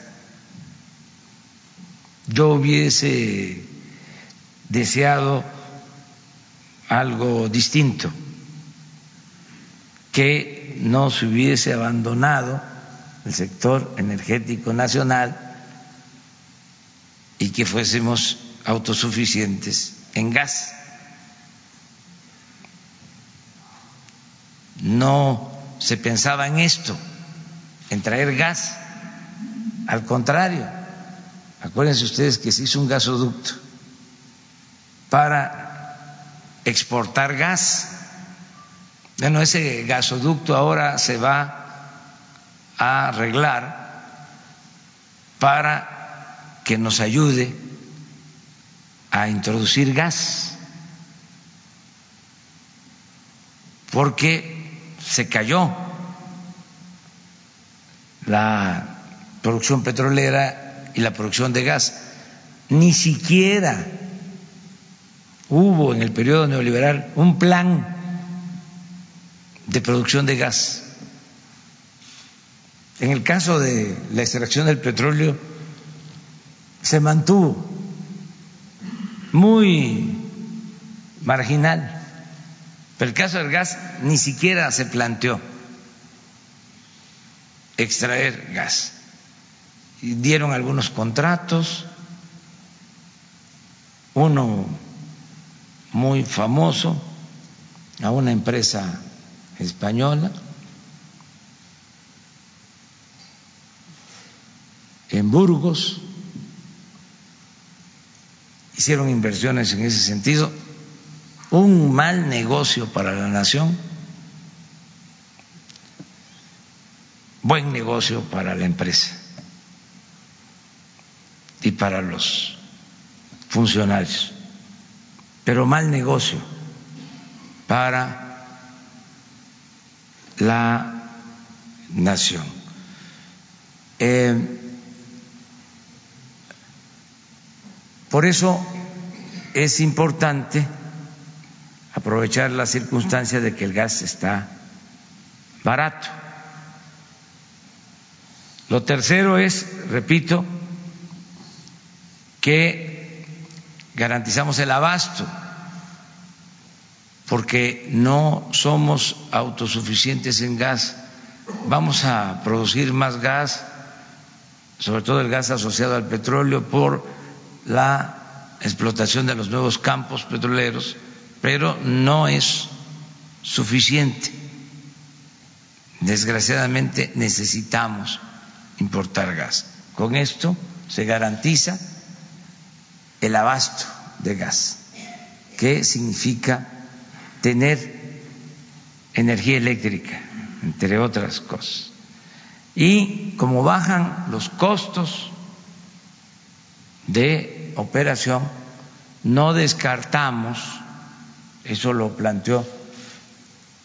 Yo hubiese deseado algo distinto, que no se hubiese abandonado el sector energético nacional y que fuésemos autosuficientes en gas. No se pensaba en esto, en traer gas. Al contrario, acuérdense ustedes que se hizo un gasoducto para exportar gas. Bueno, ese gasoducto ahora se va a arreglar para que nos ayude a introducir gas, porque se cayó la producción petrolera y la producción de gas. Ni siquiera hubo en el periodo neoliberal un plan de producción de gas. En el caso de la extracción del petróleo, se mantuvo muy marginal. Pero el caso del gas ni siquiera se planteó extraer gas. Dieron algunos contratos, uno muy famoso a una empresa española, en Burgos, hicieron inversiones en ese sentido, un mal negocio para la nación, buen negocio para la empresa y para los funcionarios, pero mal negocio para la nación. Eh, por eso es importante aprovechar la circunstancia de que el gas está barato. Lo tercero es, repito, que garantizamos el abasto, porque no somos autosuficientes en gas. Vamos a producir más gas, sobre todo el gas asociado al petróleo, por la explotación de los nuevos campos petroleros pero no es suficiente. Desgraciadamente necesitamos importar gas. Con esto se garantiza el abasto de gas, que significa tener energía eléctrica, entre otras cosas. Y como bajan los costos de operación, no descartamos eso lo planteó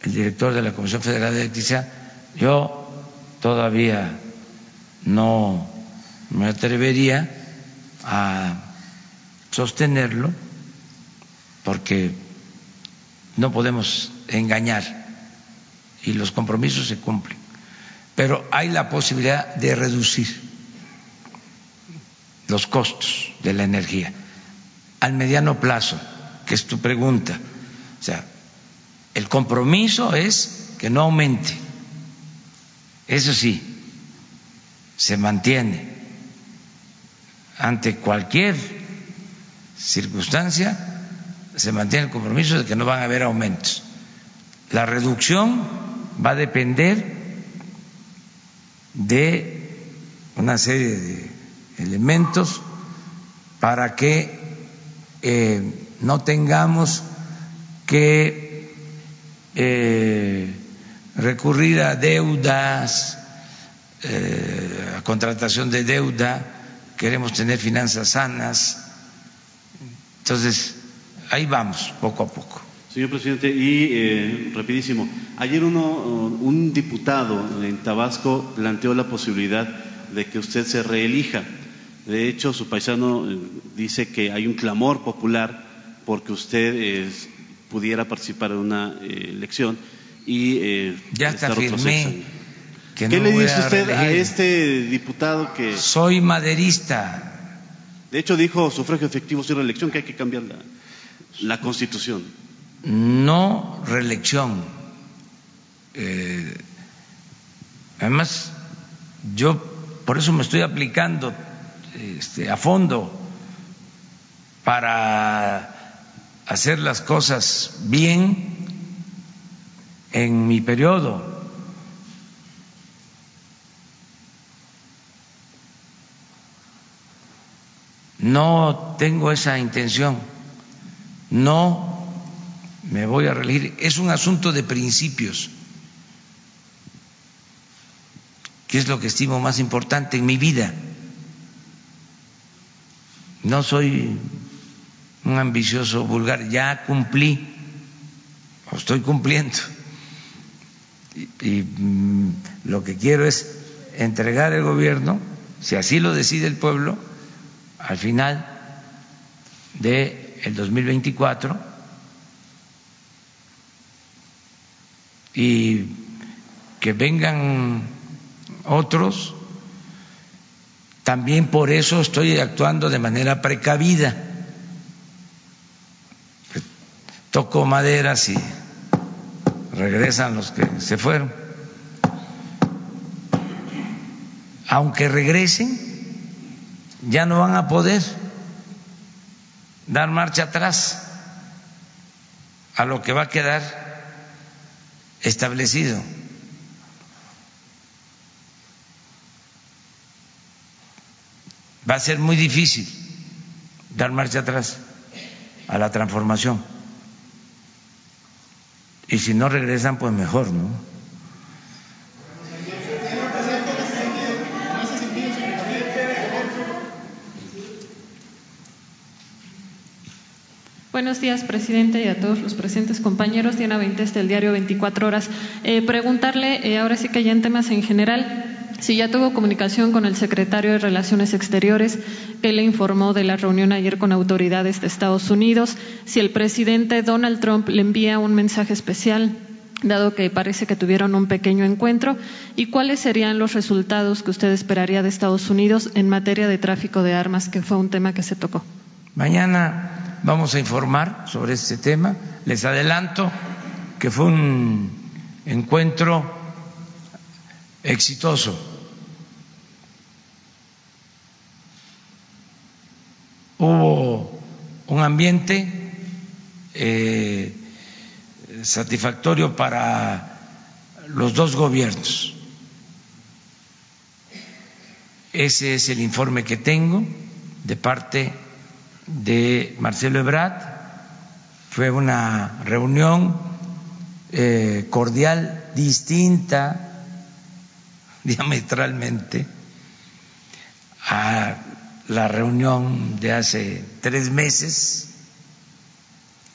el director de la Comisión Federal de Electricidad. Yo todavía no me atrevería a sostenerlo porque no podemos engañar y los compromisos se cumplen. Pero hay la posibilidad de reducir los costos de la energía al mediano plazo, que es tu pregunta o sea, el compromiso es que no aumente. Eso sí, se mantiene ante cualquier circunstancia, se mantiene el compromiso de que no van a haber aumentos. La reducción va a depender de una serie de elementos para que eh, no tengamos que eh, recurrir a deudas, eh, a contratación de deuda, queremos tener finanzas sanas. Entonces, ahí vamos, poco a poco. Señor presidente, y eh, rapidísimo, ayer uno, un diputado en Tabasco planteó la posibilidad de que usted se reelija. De hecho, su paisano dice que hay un clamor popular porque usted eh, pudiera participar en una eh, elección y eh, ya estar otro firmé que ¿Qué no le dice usted a este diputado que, Soy maderista. de hecho, dijo sufragio efectivo sin reelección, que hay que cambiar la, la constitución? no reelección. Eh, además, yo por eso me estoy aplicando este, a fondo para hacer las cosas bien en mi periodo. No tengo esa intención. No me voy a reelegir. Es un asunto de principios, que es lo que estimo más importante en mi vida. No soy un ambicioso vulgar, ya cumplí, o estoy cumpliendo. Y, mm, lo que quiero es entregar el gobierno, si así lo decide el pueblo, al final del el 2024 y que vengan otros. También por eso estoy actuando de manera precavida. Toco maderas y regresan los que se fueron. Aunque regresen, ya no van a poder dar marcha atrás a lo que va a quedar establecido. Va a ser muy difícil dar marcha atrás a la transformación. Y si no regresan, pues mejor, ¿no? Buenos días, presidente, y a todos los presentes compañeros. Diana Veinteste, del diario 24 Horas. Eh, preguntarle, eh, ahora sí que ya en temas en general, si ya tuvo comunicación con el secretario de Relaciones Exteriores, que le informó de la reunión ayer con autoridades de Estados Unidos, si el presidente Donald Trump le envía un mensaje especial, dado que parece que tuvieron un pequeño encuentro, y cuáles serían los resultados que usted esperaría de Estados Unidos en materia de tráfico de armas, que fue un tema que se tocó. Mañana vamos a informar sobre este tema. Les adelanto que fue un encuentro exitoso. Hubo un ambiente eh, satisfactorio para los dos gobiernos. Ese es el informe que tengo de parte de Marcelo Ebrard. Fue una reunión eh, cordial, distinta (laughs) diametralmente a la reunión de hace tres meses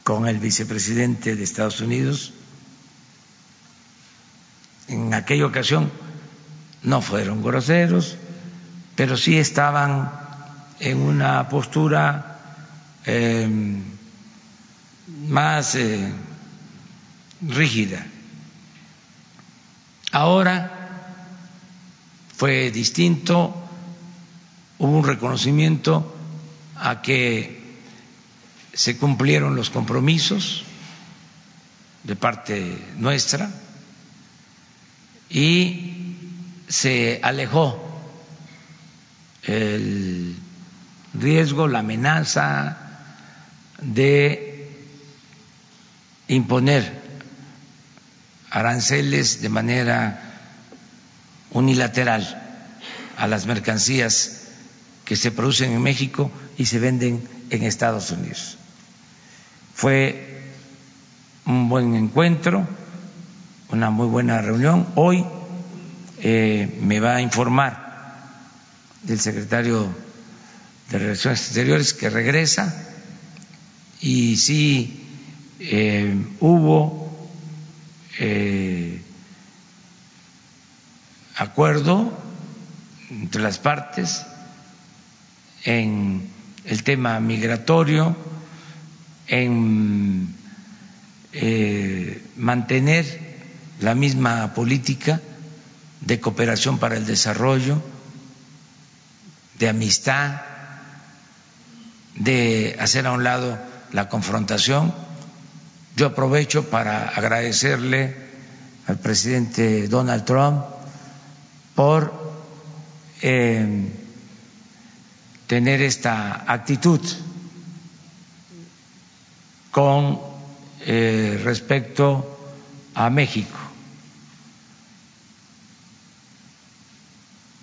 con el vicepresidente de Estados Unidos. En aquella ocasión no fueron groseros, pero sí estaban en una postura eh, más eh, rígida. Ahora fue distinto, hubo un reconocimiento a que se cumplieron los compromisos de parte nuestra y se alejó el riesgo, la amenaza de imponer aranceles de manera unilateral a las mercancías que se producen en México y se venden en Estados Unidos. Fue un buen encuentro, una muy buena reunión. Hoy eh, me va a informar el secretario de Relaciones Exteriores que regresa y sí eh, hubo eh, acuerdo entre las partes en el tema migratorio, en eh, mantener la misma política de cooperación para el desarrollo, de amistad, de hacer a un lado la confrontación. Yo aprovecho para agradecerle al presidente Donald Trump por eh, tener esta actitud con eh, respecto a México.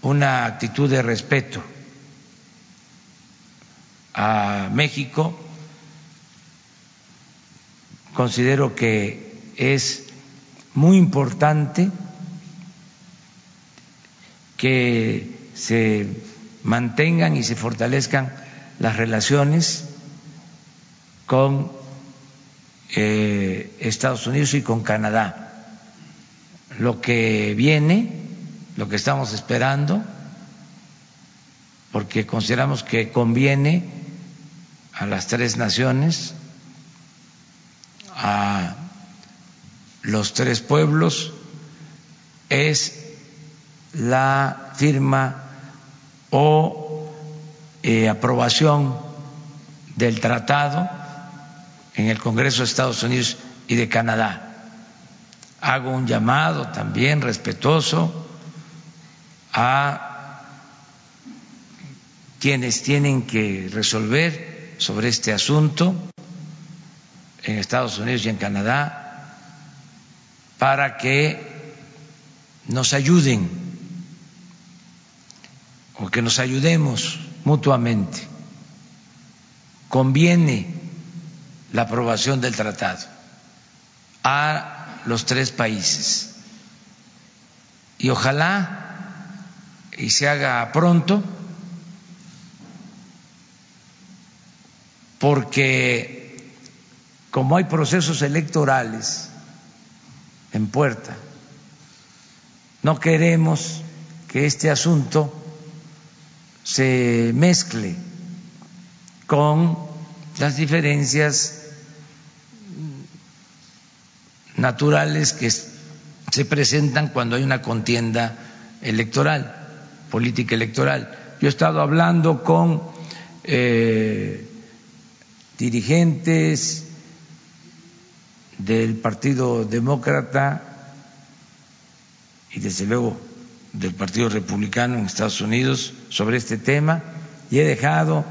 Una actitud de respeto a México. Considero que es muy importante que se mantengan y se fortalezcan las relaciones con eh, Estados Unidos y con Canadá. Lo que viene, lo que estamos esperando, porque consideramos que conviene a las tres naciones, a los tres pueblos, es la firma o eh, aprobación del tratado en el Congreso de Estados Unidos y de Canadá. Hago un llamado también respetuoso a quienes tienen que resolver sobre este asunto en Estados Unidos y en Canadá para que nos ayuden o que nos ayudemos mutuamente. Conviene la aprobación del tratado a los tres países. Y ojalá y se haga pronto, porque como hay procesos electorales en puerta, no queremos que este asunto se mezcle con las diferencias naturales que se presentan cuando hay una contienda electoral, política electoral. Yo he estado hablando con eh, dirigentes del Partido Demócrata y desde luego del Partido Republicano en Estados Unidos sobre este tema y he dejado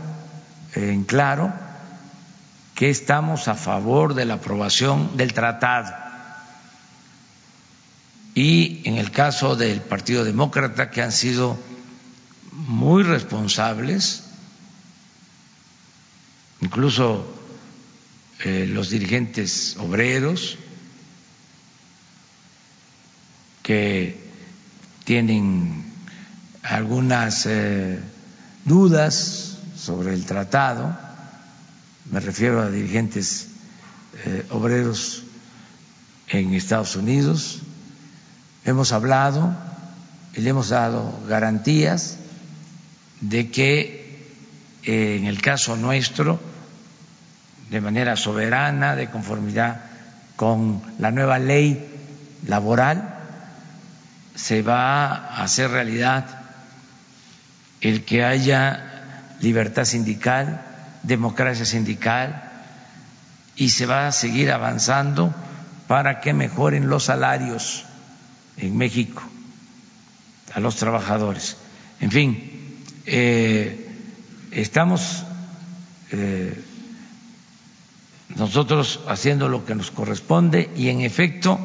en claro que estamos a favor de la aprobación del tratado. Y en el caso del Partido Demócrata, que han sido muy responsables, incluso eh, los dirigentes obreros, que tienen algunas eh, dudas sobre el tratado, me refiero a dirigentes eh, obreros en Estados Unidos, hemos hablado y le hemos dado garantías de que eh, en el caso nuestro, de manera soberana, de conformidad con la nueva ley laboral, se va a hacer realidad el que haya libertad sindical, democracia sindical, y se va a seguir avanzando para que mejoren los salarios en México a los trabajadores. En fin, eh, estamos eh, nosotros haciendo lo que nos corresponde y en efecto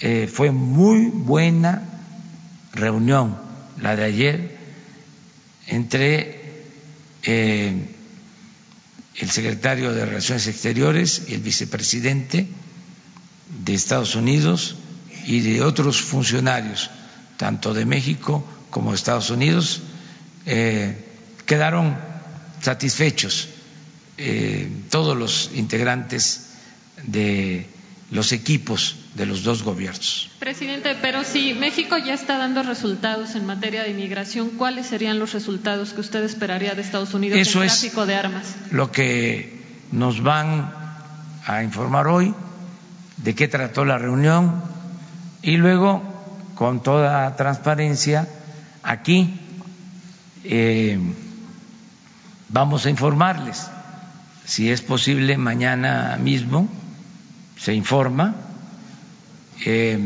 eh, fue muy buena reunión la de ayer entre el secretario de Relaciones Exteriores y el vicepresidente de Estados Unidos y de otros funcionarios, tanto de México como de Estados Unidos, eh, quedaron satisfechos eh, todos los integrantes de los equipos de los dos gobiernos. Presidente, pero si México ya está dando resultados en materia de inmigración, ¿cuáles serían los resultados que usted esperaría de Estados Unidos Eso en tráfico de armas? Lo que nos van a informar hoy de qué trató la reunión y luego, con toda transparencia, aquí eh, vamos a informarles. Si es posible, mañana mismo se informa eh,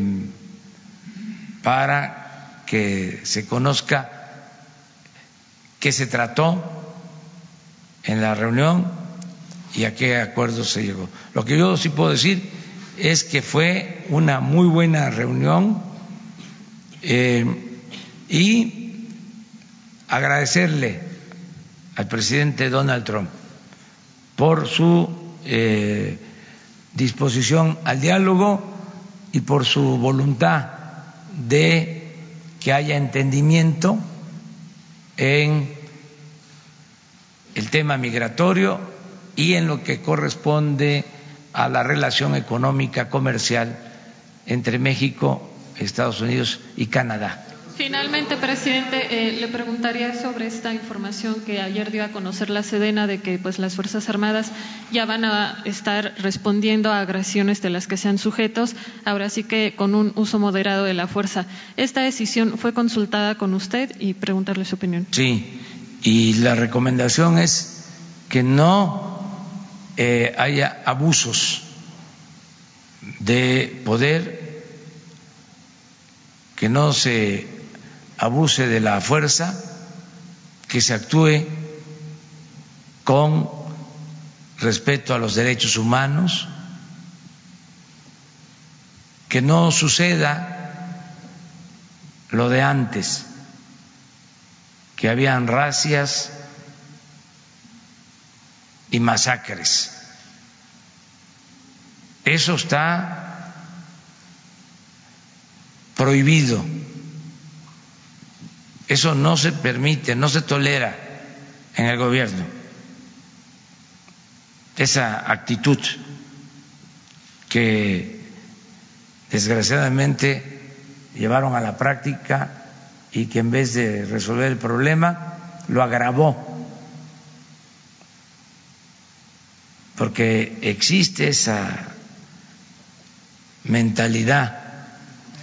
para que se conozca qué se trató en la reunión y a qué acuerdo se llegó. Lo que yo sí puedo decir es que fue una muy buena reunión eh, y agradecerle al presidente Donald Trump por su eh, disposición al diálogo y por su voluntad de que haya entendimiento en el tema migratorio y en lo que corresponde a la relación económica comercial entre México, Estados Unidos y Canadá. Finalmente, presidente, eh, le preguntaría sobre esta información que ayer dio a conocer la Sedena de que pues las Fuerzas Armadas ya van a estar respondiendo a agresiones de las que sean sujetos, ahora sí que con un uso moderado de la fuerza. ¿Esta decisión fue consultada con usted y preguntarle su opinión? Sí, y la recomendación es que no eh, haya abusos de poder, que no se abuse de la fuerza, que se actúe con respeto a los derechos humanos, que no suceda lo de antes, que habían racias y masacres. Eso está prohibido eso no se permite, no se tolera en el gobierno. Esa actitud que desgraciadamente llevaron a la práctica y que en vez de resolver el problema lo agravó. Porque existe esa mentalidad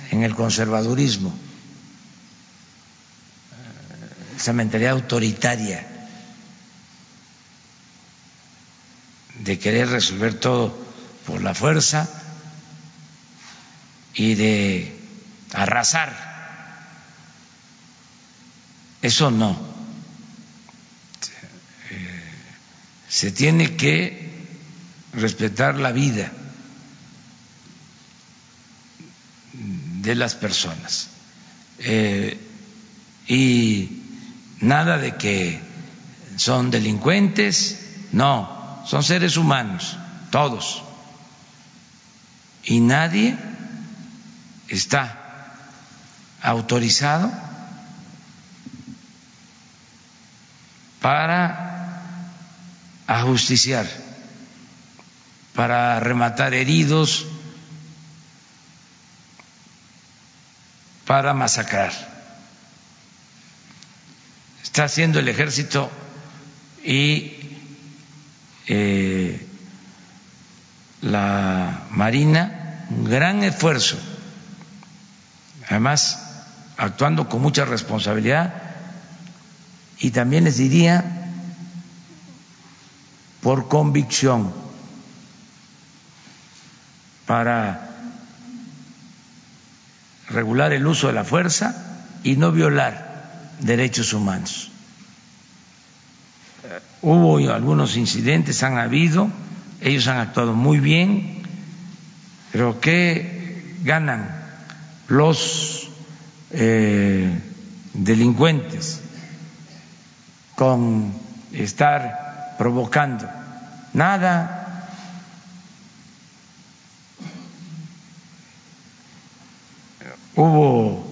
en el conservadurismo esa mentalidad autoritaria de querer resolver todo por la fuerza y de arrasar. Eso no. Se tiene que respetar la vida de las personas. Eh, y nada de que son delincuentes, no, son seres humanos, todos. Y nadie está autorizado para ajusticiar, para rematar heridos, para masacrar está haciendo el ejército y eh, la Marina un gran esfuerzo, además actuando con mucha responsabilidad. Y también les diría por convicción para regular el uso de la fuerza y no violar derechos humanos. Hubo algunos incidentes, han habido, ellos han actuado muy bien, pero ¿qué ganan los eh, delincuentes con estar provocando? Nada. Hubo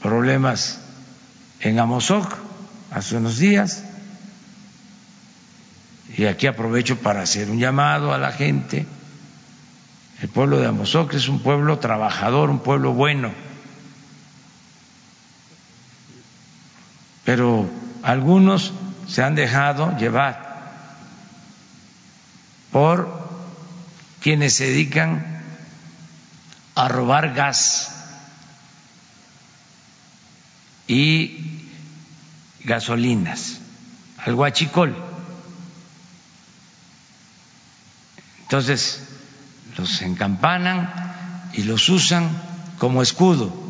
problemas en Amozoc hace unos días. Y aquí aprovecho para hacer un llamado a la gente. El pueblo de Amozoc es un pueblo trabajador, un pueblo bueno. Pero algunos se han dejado llevar por quienes se dedican a robar gas y gasolinas, al huachicol. Entonces, los encampanan y los usan como escudo.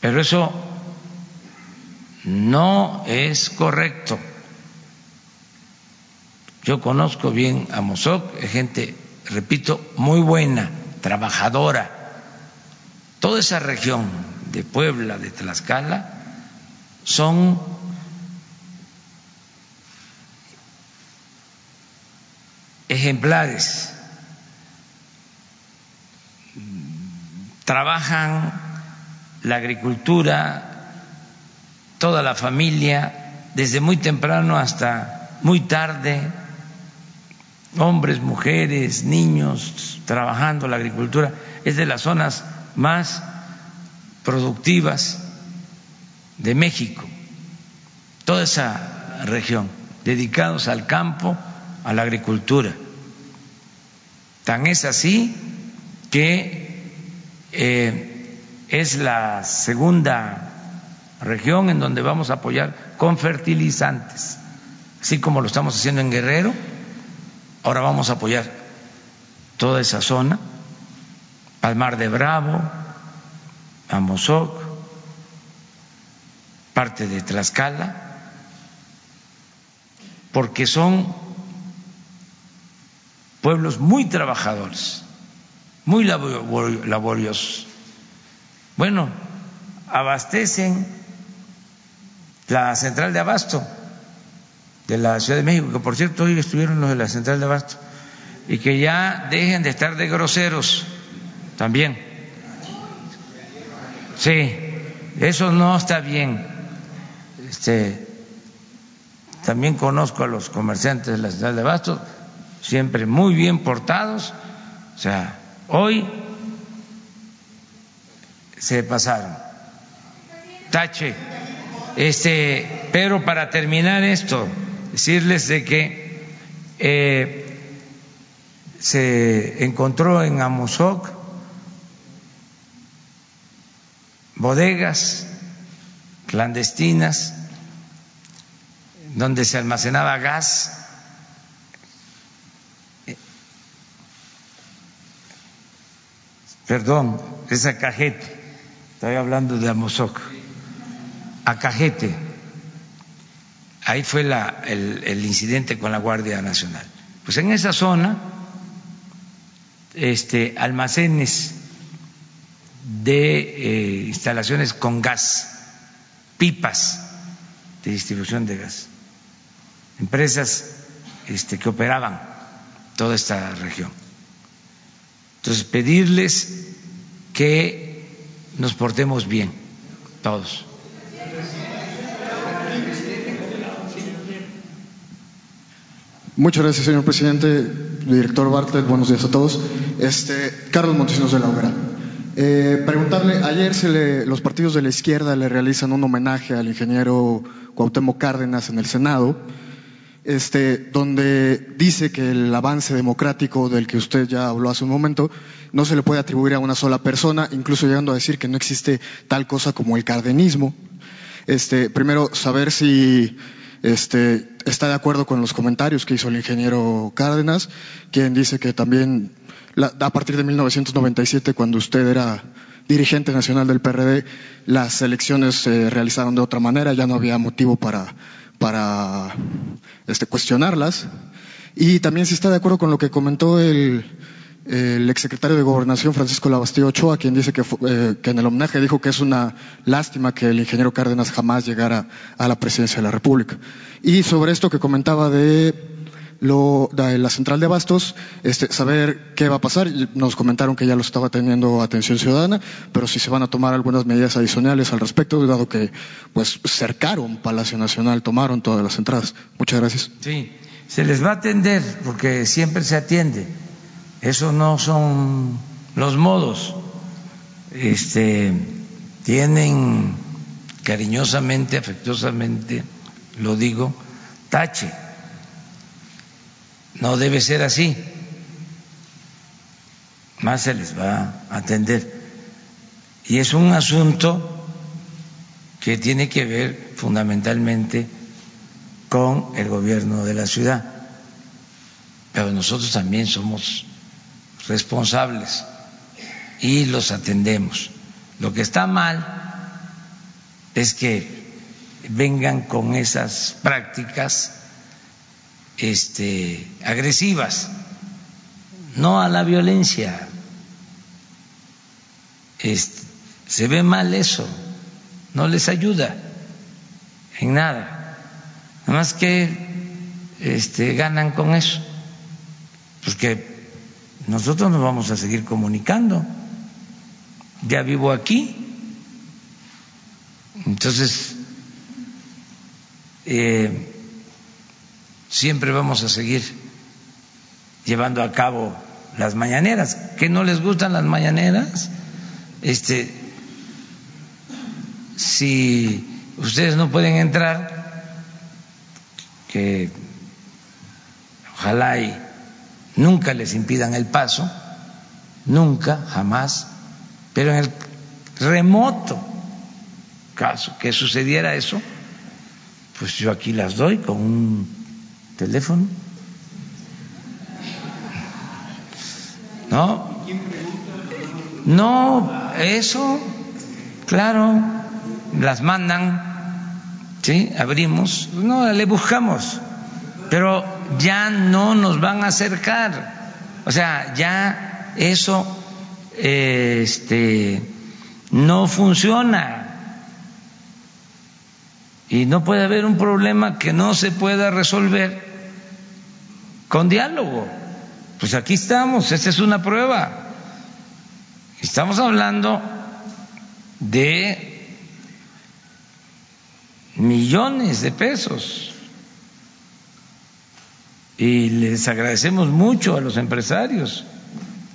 Pero eso no es correcto. Yo conozco bien a Mozoc, es gente, repito, muy buena, trabajadora. Toda esa región de Puebla, de Tlaxcala, son ejemplares. Trabajan la agricultura, toda la familia, desde muy temprano hasta muy tarde, hombres, mujeres, niños, trabajando la agricultura. Es de las zonas más productivas de México, toda esa región, dedicados al campo, a la agricultura. Tan es así que eh, es la segunda región en donde vamos a apoyar con fertilizantes, así como lo estamos haciendo en Guerrero, ahora vamos a apoyar toda esa zona, Palmar de Bravo, Amozoc, parte de Tlaxcala, porque son pueblos muy trabajadores, muy laboriosos. Bueno, abastecen la central de abasto de la Ciudad de México, que por cierto hoy estuvieron los de la central de abasto, y que ya dejen de estar de groseros también. Sí, eso no está bien. Este, también conozco a los comerciantes de la central de abasto siempre muy bien portados. O sea, hoy se pasaron. Tache. Este, pero para terminar esto, decirles de que eh, se encontró en Amozoc bodegas clandestinas donde se almacenaba gas perdón, es Acajete, estoy hablando de Amozoc, Acajete, ahí fue el, incidente con la Guardia Nacional. Pues en esa zona, este, almacenes de eh, instalaciones con gas, pipas de distribución de gas, empresas este, que operaban toda esta región. Entonces, pedirles que nos portemos bien, todos. Muchas gracias, señor presidente. Director Bartlett, buenos días a todos. Este, Carlos Montesinos de la Hoguera. Eh, preguntarle, ayer se le, los partidos de la izquierda le realizan un homenaje al ingeniero Cuauhtémoc Cárdenas en el Senado este, donde dice que el avance democrático del que usted ya habló hace un momento no se le puede atribuir a una sola persona, incluso llegando a decir que no existe tal cosa como el cardenismo. Este, primero, saber si este, está de acuerdo con los comentarios que hizo el ingeniero Cárdenas, quien dice que también a partir de 1997, cuando usted era dirigente nacional del PRD, las elecciones se realizaron de otra manera, ya no había motivo para para este, cuestionarlas. Y también si está de acuerdo con lo que comentó el, el exsecretario de Gobernación, Francisco Labastilla Ochoa, quien dice que, eh, que, en el homenaje dijo que es una lástima que el ingeniero Cárdenas jamás llegara a la presidencia de la República. Y sobre esto que comentaba de lo, de la central de abastos, este, saber qué va a pasar. Nos comentaron que ya lo estaba teniendo atención ciudadana, pero si se van a tomar algunas medidas adicionales al respecto, dado que pues cercaron Palacio Nacional, tomaron todas las entradas. Muchas gracias. Sí, se les va a atender porque siempre se atiende. Eso no son los modos. Este, tienen cariñosamente, afectuosamente lo digo, tache. No debe ser así. Más se les va a atender. Y es un asunto que tiene que ver fundamentalmente con el gobierno de la ciudad. Pero nosotros también somos responsables y los atendemos. Lo que está mal es que vengan con esas prácticas este, agresivas, no a la violencia. Este, se ve mal eso, no les ayuda en nada. Nada más que este, ganan con eso, porque nosotros nos vamos a seguir comunicando. Ya vivo aquí, entonces eh, siempre vamos a seguir llevando a cabo las mañaneras. ¿Que no les gustan las mañaneras? Este, si ustedes no pueden entrar, que ojalá y nunca les impidan el paso, nunca, jamás, pero en el remoto caso que sucediera eso, pues yo aquí las doy con un teléfono. ¿No? No, eso, claro, las mandan, ¿sí? Abrimos, no, le buscamos, pero ya no nos van a acercar. O sea, ya eso este, no funciona. Y no puede haber un problema que no se pueda resolver con diálogo. Pues aquí estamos, esta es una prueba. Estamos hablando de millones de pesos. Y les agradecemos mucho a los empresarios,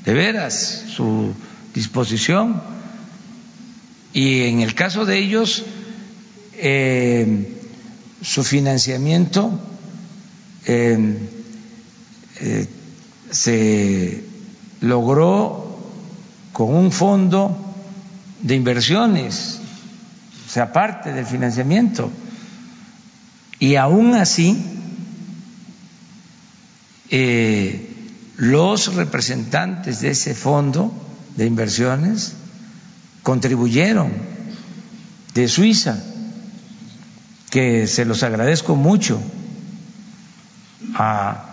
de veras, su disposición. Y en el caso de ellos, eh, su financiamiento eh, eh, se logró con un fondo de inversiones, o sea, parte del financiamiento. Y aún así, los representantes de ese fondo de inversiones contribuyeron de Suiza que se los agradezco mucho a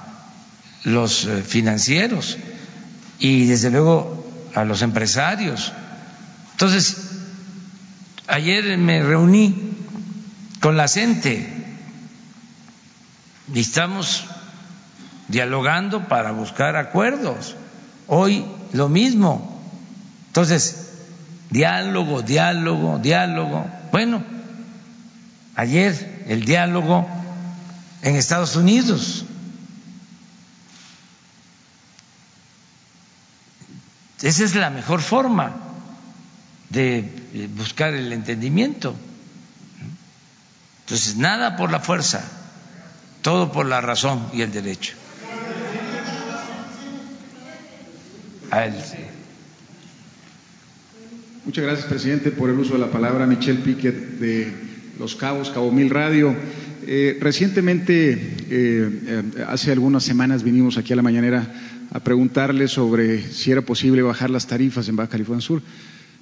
los eh, financieros y desde luego a los empresarios. Entonces, ayer me reuní con la gente y estamos dialogando para buscar acuerdos. Hoy lo mismo. Entonces, diálogo, diálogo, diálogo. Bueno, ayer el diálogo en Estados Unidos. Esa es la mejor forma de buscar el entendimiento. Entonces, nada por la fuerza, todo por la razón y el derecho. Muchas gracias, presidente, por el uso de la palabra. Michelle Piquet de los Cabos, Cabo Mil Radio. Eh, recientemente, eh, eh, hace algunas semanas, vinimos aquí a la mañanera a preguntarle sobre si era posible bajar las tarifas en Baja California Sur.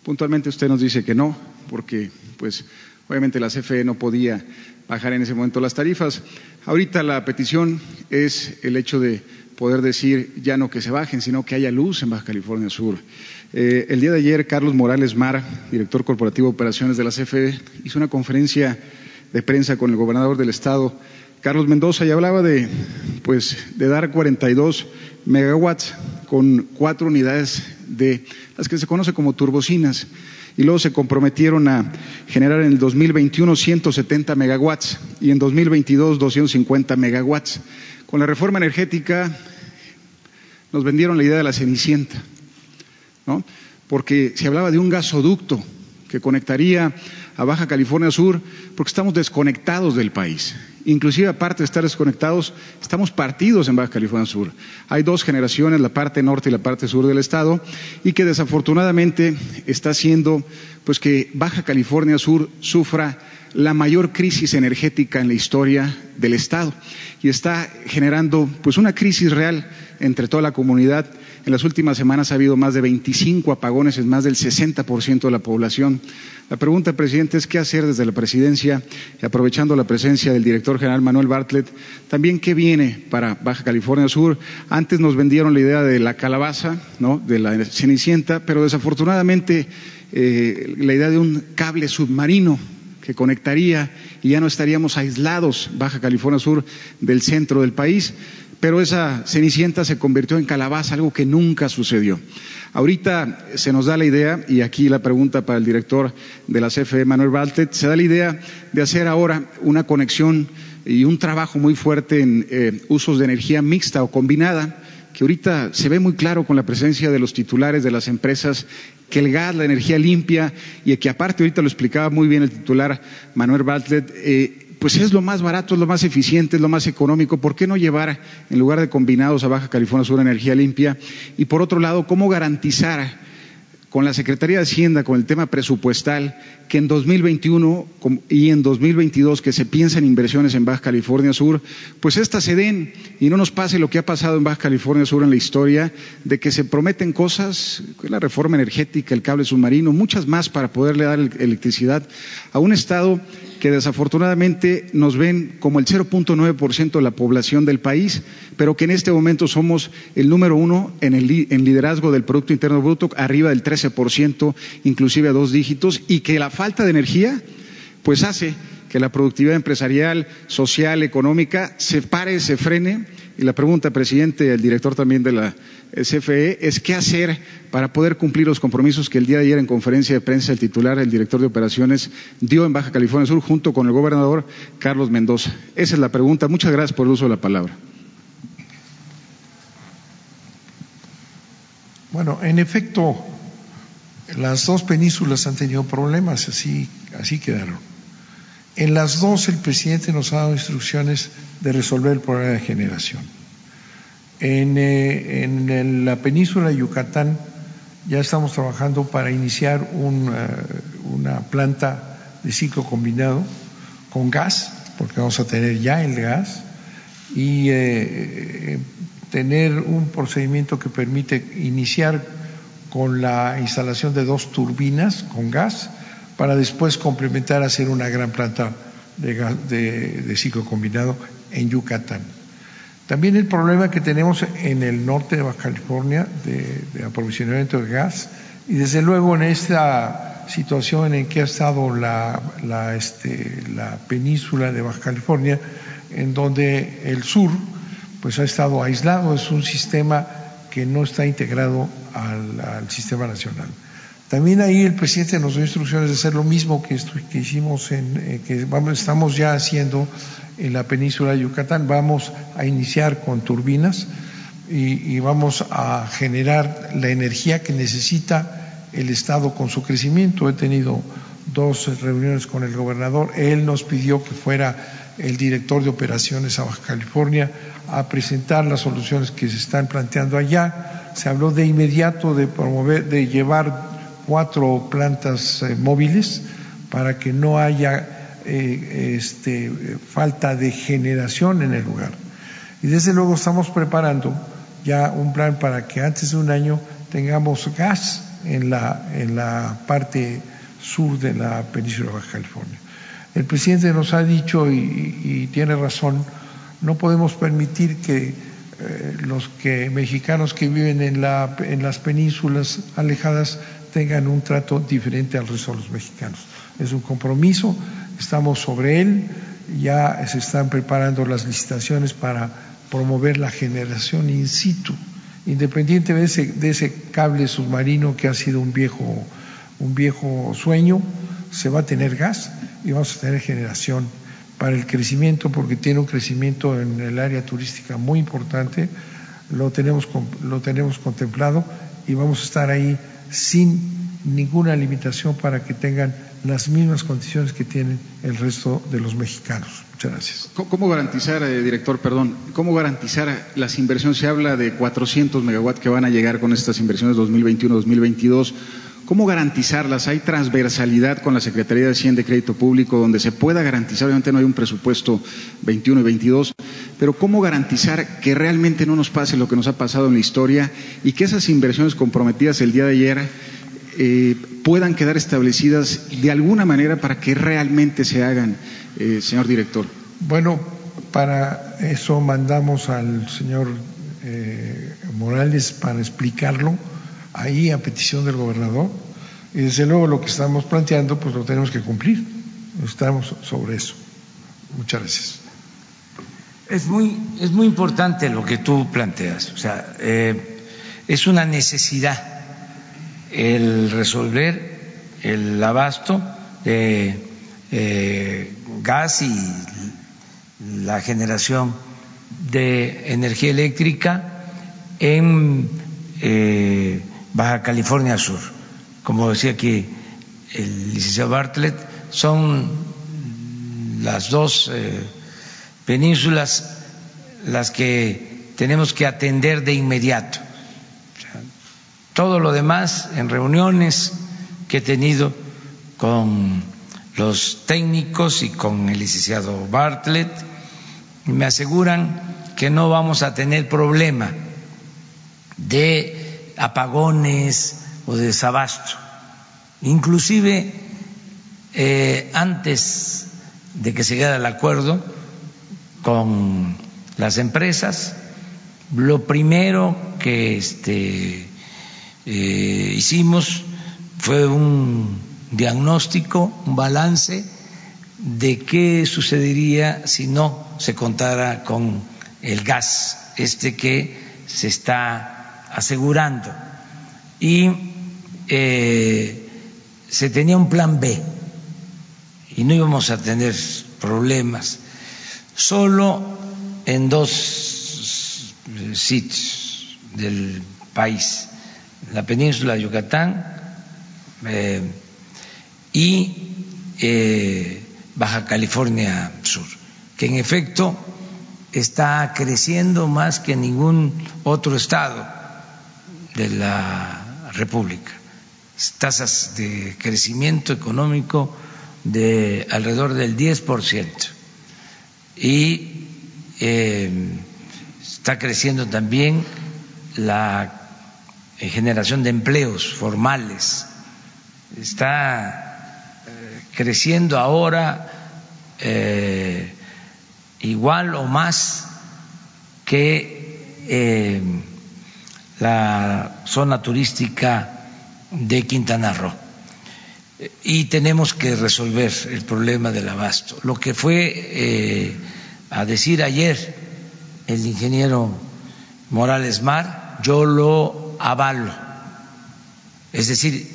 Puntualmente usted nos dice que no, porque pues obviamente la CFE no podía bajar en ese momento las tarifas. Ahorita la petición es el hecho de poder decir ya no que se bajen, sino que haya luz en Baja California Sur. Eh, el día de ayer, Carlos Morales Mar, director corporativo de operaciones de la CFE, hizo una conferencia de prensa con el gobernador del estado, Carlos Mendoza, y hablaba de, pues, de dar 42 megawatts con cuatro unidades de las que se conoce como turbocinas. Y luego se comprometieron a generar en el 2021 170 megawatts y en 2022 250 megawatts. Con la reforma energética nos vendieron la idea de la cenicienta ¿no? Porque se hablaba de un gasoducto que conectaría a Baja California Sur, porque estamos desconectados del país. Inclusive aparte de estar desconectados, estamos partidos en Baja California Sur. Hay dos generaciones, la parte norte y la parte sur del estado, y que desafortunadamente está haciendo pues que Baja California Sur sufra la mayor crisis energética en la historia del estado y está generando pues una crisis real entre toda la comunidad. En las últimas semanas ha habido más de 25 apagones en más del 60% de la población. La pregunta, presidente, es qué hacer desde la presidencia, aprovechando la presencia del director general Manuel Bartlett, también qué viene para Baja California Sur. Antes nos vendieron la idea de la calabaza, ¿no? de la cenicienta, pero desafortunadamente eh, la idea de un cable submarino que conectaría y ya no estaríamos aislados, Baja California Sur, del centro del país, pero esa cenicienta se convirtió en calabaza, algo que nunca sucedió. Ahorita se nos da la idea, y aquí la pregunta para el director de la CFE, Manuel Baltet, se da la idea de hacer ahora una conexión y un trabajo muy fuerte en eh, usos de energía mixta o combinada, que ahorita se ve muy claro con la presencia de los titulares de las empresas que el gas, la energía limpia y que aparte ahorita lo explicaba muy bien el titular Manuel Bartlett, eh, pues es lo más barato, es lo más eficiente, es lo más económico. ¿Por qué no llevar, en lugar de combinados a Baja California Sur, energía limpia? Y por otro lado, ¿cómo garantizar con la Secretaría de Hacienda, con el tema presupuestal, que en 2021 y en 2022 que se piensan inversiones en Baja California Sur, pues estas se den y no nos pase lo que ha pasado en Baja California Sur en la historia, de que se prometen cosas, la reforma energética, el cable submarino, muchas más para poderle dar electricidad a un Estado que desafortunadamente nos ven como el 0.9% de la población del país, pero que en este momento somos el número uno en, el, liderazgo del Producto Interno Bruto, arriba del 13%, inclusive a dos dígitos, y que la falta de energía, pues hace que la productividad empresarial, social, económica se pare, se frene. Y la pregunta, presidente, el director también de la CFE, es qué hacer para poder cumplir los compromisos que el día de ayer en conferencia de prensa el titular, el director de operaciones, dio en Baja California Sur junto con el gobernador Carlos Mendoza. Esa es la pregunta. Muchas gracias por el uso de la palabra. Bueno, en efecto, las dos penínsulas han tenido problemas, así, así quedaron. En las dos el presidente nos ha dado instrucciones de resolver el problema de generación. En, eh, la península de Yucatán ya estamos trabajando para iniciar uh, una planta de ciclo combinado con gas, porque vamos a tener ya el gas, y eh, tener un procedimiento que permite iniciar con la instalación de dos turbinas con gas para después complementar hacer una gran planta de, gas, de ciclo combinado en Yucatán. También el problema que tenemos en el norte de Baja California de, aprovisionamiento de gas y desde luego en esta situación en que ha estado la, la, este, la península de Baja California, en donde el sur pues ha estado aislado, es un sistema que no está integrado al, sistema nacional. También ahí el presidente nos dio instrucciones de hacer lo mismo que, hicimos en, eh, que estamos ya haciendo en la península de Yucatán. Vamos a iniciar con turbinas y, y vamos a generar la energía que necesita el Estado con su crecimiento. He tenido dos reuniones con el gobernador. Él nos pidió que fuera el director de operaciones a Baja California a presentar las soluciones que se están planteando allá. Se habló de inmediato de promover, de llevar cuatro plantas eh, móviles para que no haya eh, este, falta de generación en el lugar. Y desde luego estamos preparando ya un plan para que antes de un año tengamos gas en la, en la parte sur de la península de Baja California. El presidente nos ha dicho, y, tiene razón, no podemos permitir que eh, los que mexicanos que viven en, la, en las penínsulas alejadas tengan un trato diferente al resto de los mexicanos. Es un compromiso, estamos sobre él, ya se están preparando las licitaciones para promover la generación in situ, independientemente de ese, cable submarino que ha sido un viejo, un viejo sueño, se va a tener gas y vamos a tener generación para el crecimiento, porque tiene un crecimiento en el área turística muy importante, lo tenemos, lo tenemos contemplado y vamos a estar ahí sin ninguna limitación para que tengan las mismas condiciones que tienen el resto de los mexicanos. Muchas gracias. ¿Cómo garantizar, eh, director, perdón, cómo garantizar las inversiones? Se habla de 400 megawatts que van a llegar con estas inversiones 2021-2022. ¿Cómo garantizarlas? ¿Hay transversalidad con la Secretaría de Hacienda y Crédito Público donde se pueda garantizar? Obviamente no hay un presupuesto 21 y 22, pero ¿cómo garantizar que realmente no nos pase lo que nos ha pasado en la historia y que esas inversiones comprometidas el día de ayer eh, puedan quedar establecidas de alguna manera para que realmente se hagan, eh, señor director? Bueno, para eso mandamos al señor eh, Morales para explicarlo ahí a petición del gobernador y desde luego lo que estamos planteando pues lo tenemos que cumplir. Estamos sobre eso. Muchas gracias. Es muy, es muy importante lo que tú planteas. O sea, eh, es una necesidad el resolver el abasto de eh, gas y la generación de energía eléctrica en eh, Baja California Sur. Como decía aquí el licenciado Bartlett, son las dos eh, penínsulas las que tenemos que atender de inmediato. todo lo demás en reuniones que he tenido con los técnicos y con el licenciado Bartlett, me aseguran que no vamos a tener problema de apagones o de desabasto. Inclusive eh, antes de que se llegara el acuerdo con las empresas, lo primero que este, eh, hicimos fue un diagnóstico, un balance de qué sucedería si no se contara con el gas, este que se está asegurando. Y eh, se tenía un plan B y no íbamos a tener problemas. Solo en dos sitios del país, la península de Yucatán eh, y eh, Baja California Sur, que en efecto está creciendo más que ningún otro estado de la República, tasas de crecimiento económico de alrededor del 10% y eh, está creciendo también la generación de empleos formales, está eh, creciendo ahora eh, igual o más que la zona turística de Quintana Roo. Y tenemos que resolver el problema del abasto. Lo que fue eh, a decir ayer el ingeniero Morales Mar, yo lo avalo. Es decir,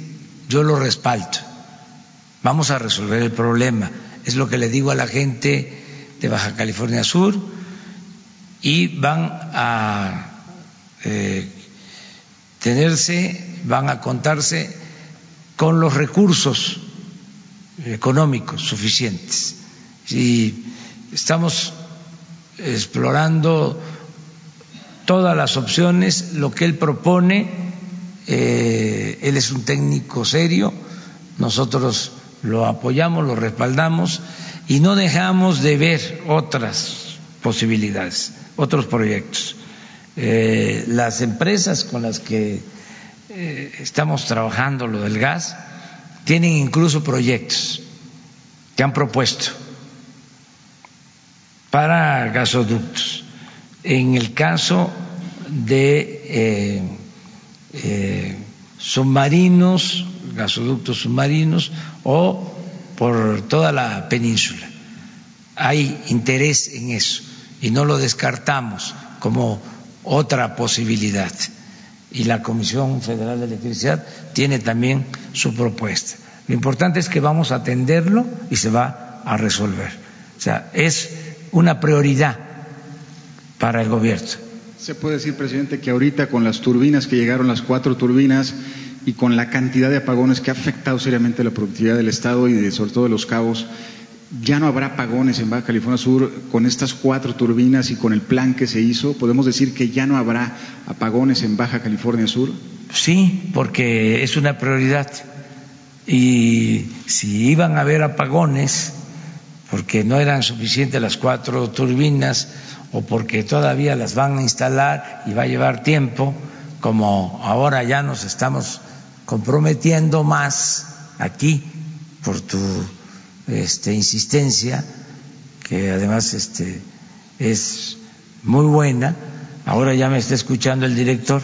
yo lo respaldo. Vamos a resolver el problema. Es lo que le digo a la gente de Baja California Sur y van a eh, tenerse, van a contarse con los recursos económicos suficientes. Y estamos explorando todas las opciones, lo que él propone, eh, él es un técnico serio, nosotros lo apoyamos, lo respaldamos y no dejamos de ver otras posibilidades, otros proyectos. Eh, las empresas con las que eh, estamos trabajando lo del gas tienen incluso proyectos que han propuesto para gasoductos. En el caso de eh, submarinos, gasoductos submarinos o por toda la península. Hay interés en eso y no lo descartamos como otra posibilidad. Y la Comisión Federal de Electricidad tiene también su propuesta. Lo importante es que vamos a atenderlo y se va a resolver. O sea, es una prioridad para el gobierno. Se puede decir, presidente, que ahorita con las turbinas que llegaron, las cuatro turbinas, y con la cantidad de apagones que ha afectado seriamente la productividad del Estado y de, sobre todo de los cabos, ya no habrá apagones en Baja California Sur con estas cuatro turbinas y con el plan que se hizo. ¿Podemos decir que ya no habrá apagones en Baja California Sur? Sí, porque es una prioridad. Y si iban a haber apagones, porque no eran suficientes las cuatro turbinas o porque todavía las van a instalar y va a llevar tiempo, como ahora ya nos estamos comprometiendo más aquí por tu este, insistencia, que además este, es muy buena. Ahora ya me está escuchando el director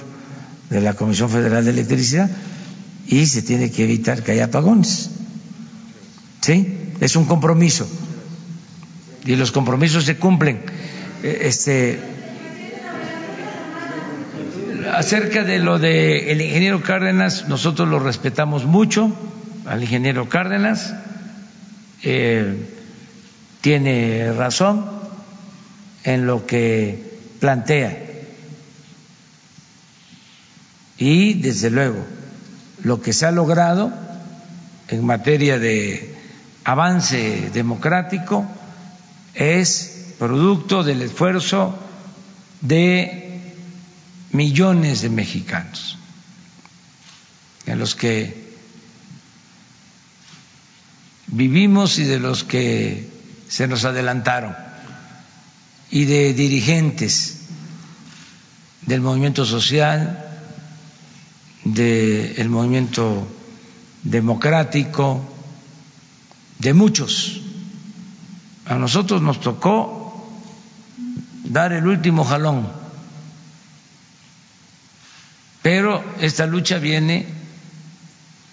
de la Comisión Federal de Electricidad y se tiene que evitar que haya apagones. ¿Sí? Es un compromiso. Y los compromisos se cumplen. E, este, acerca de lo del ingeniero Cárdenas, nosotros lo respetamos mucho, al ingeniero Cárdenas eh, tiene razón en lo que plantea. Y, desde luego, lo que se ha logrado en materia de avance democrático es producto del esfuerzo de millones de mexicanos, en los que vivimos y de los que se nos adelantaron, y de dirigentes del movimiento social, del movimiento democrático, de muchos. A nosotros nos tocó dar el último jalón, pero esta lucha viene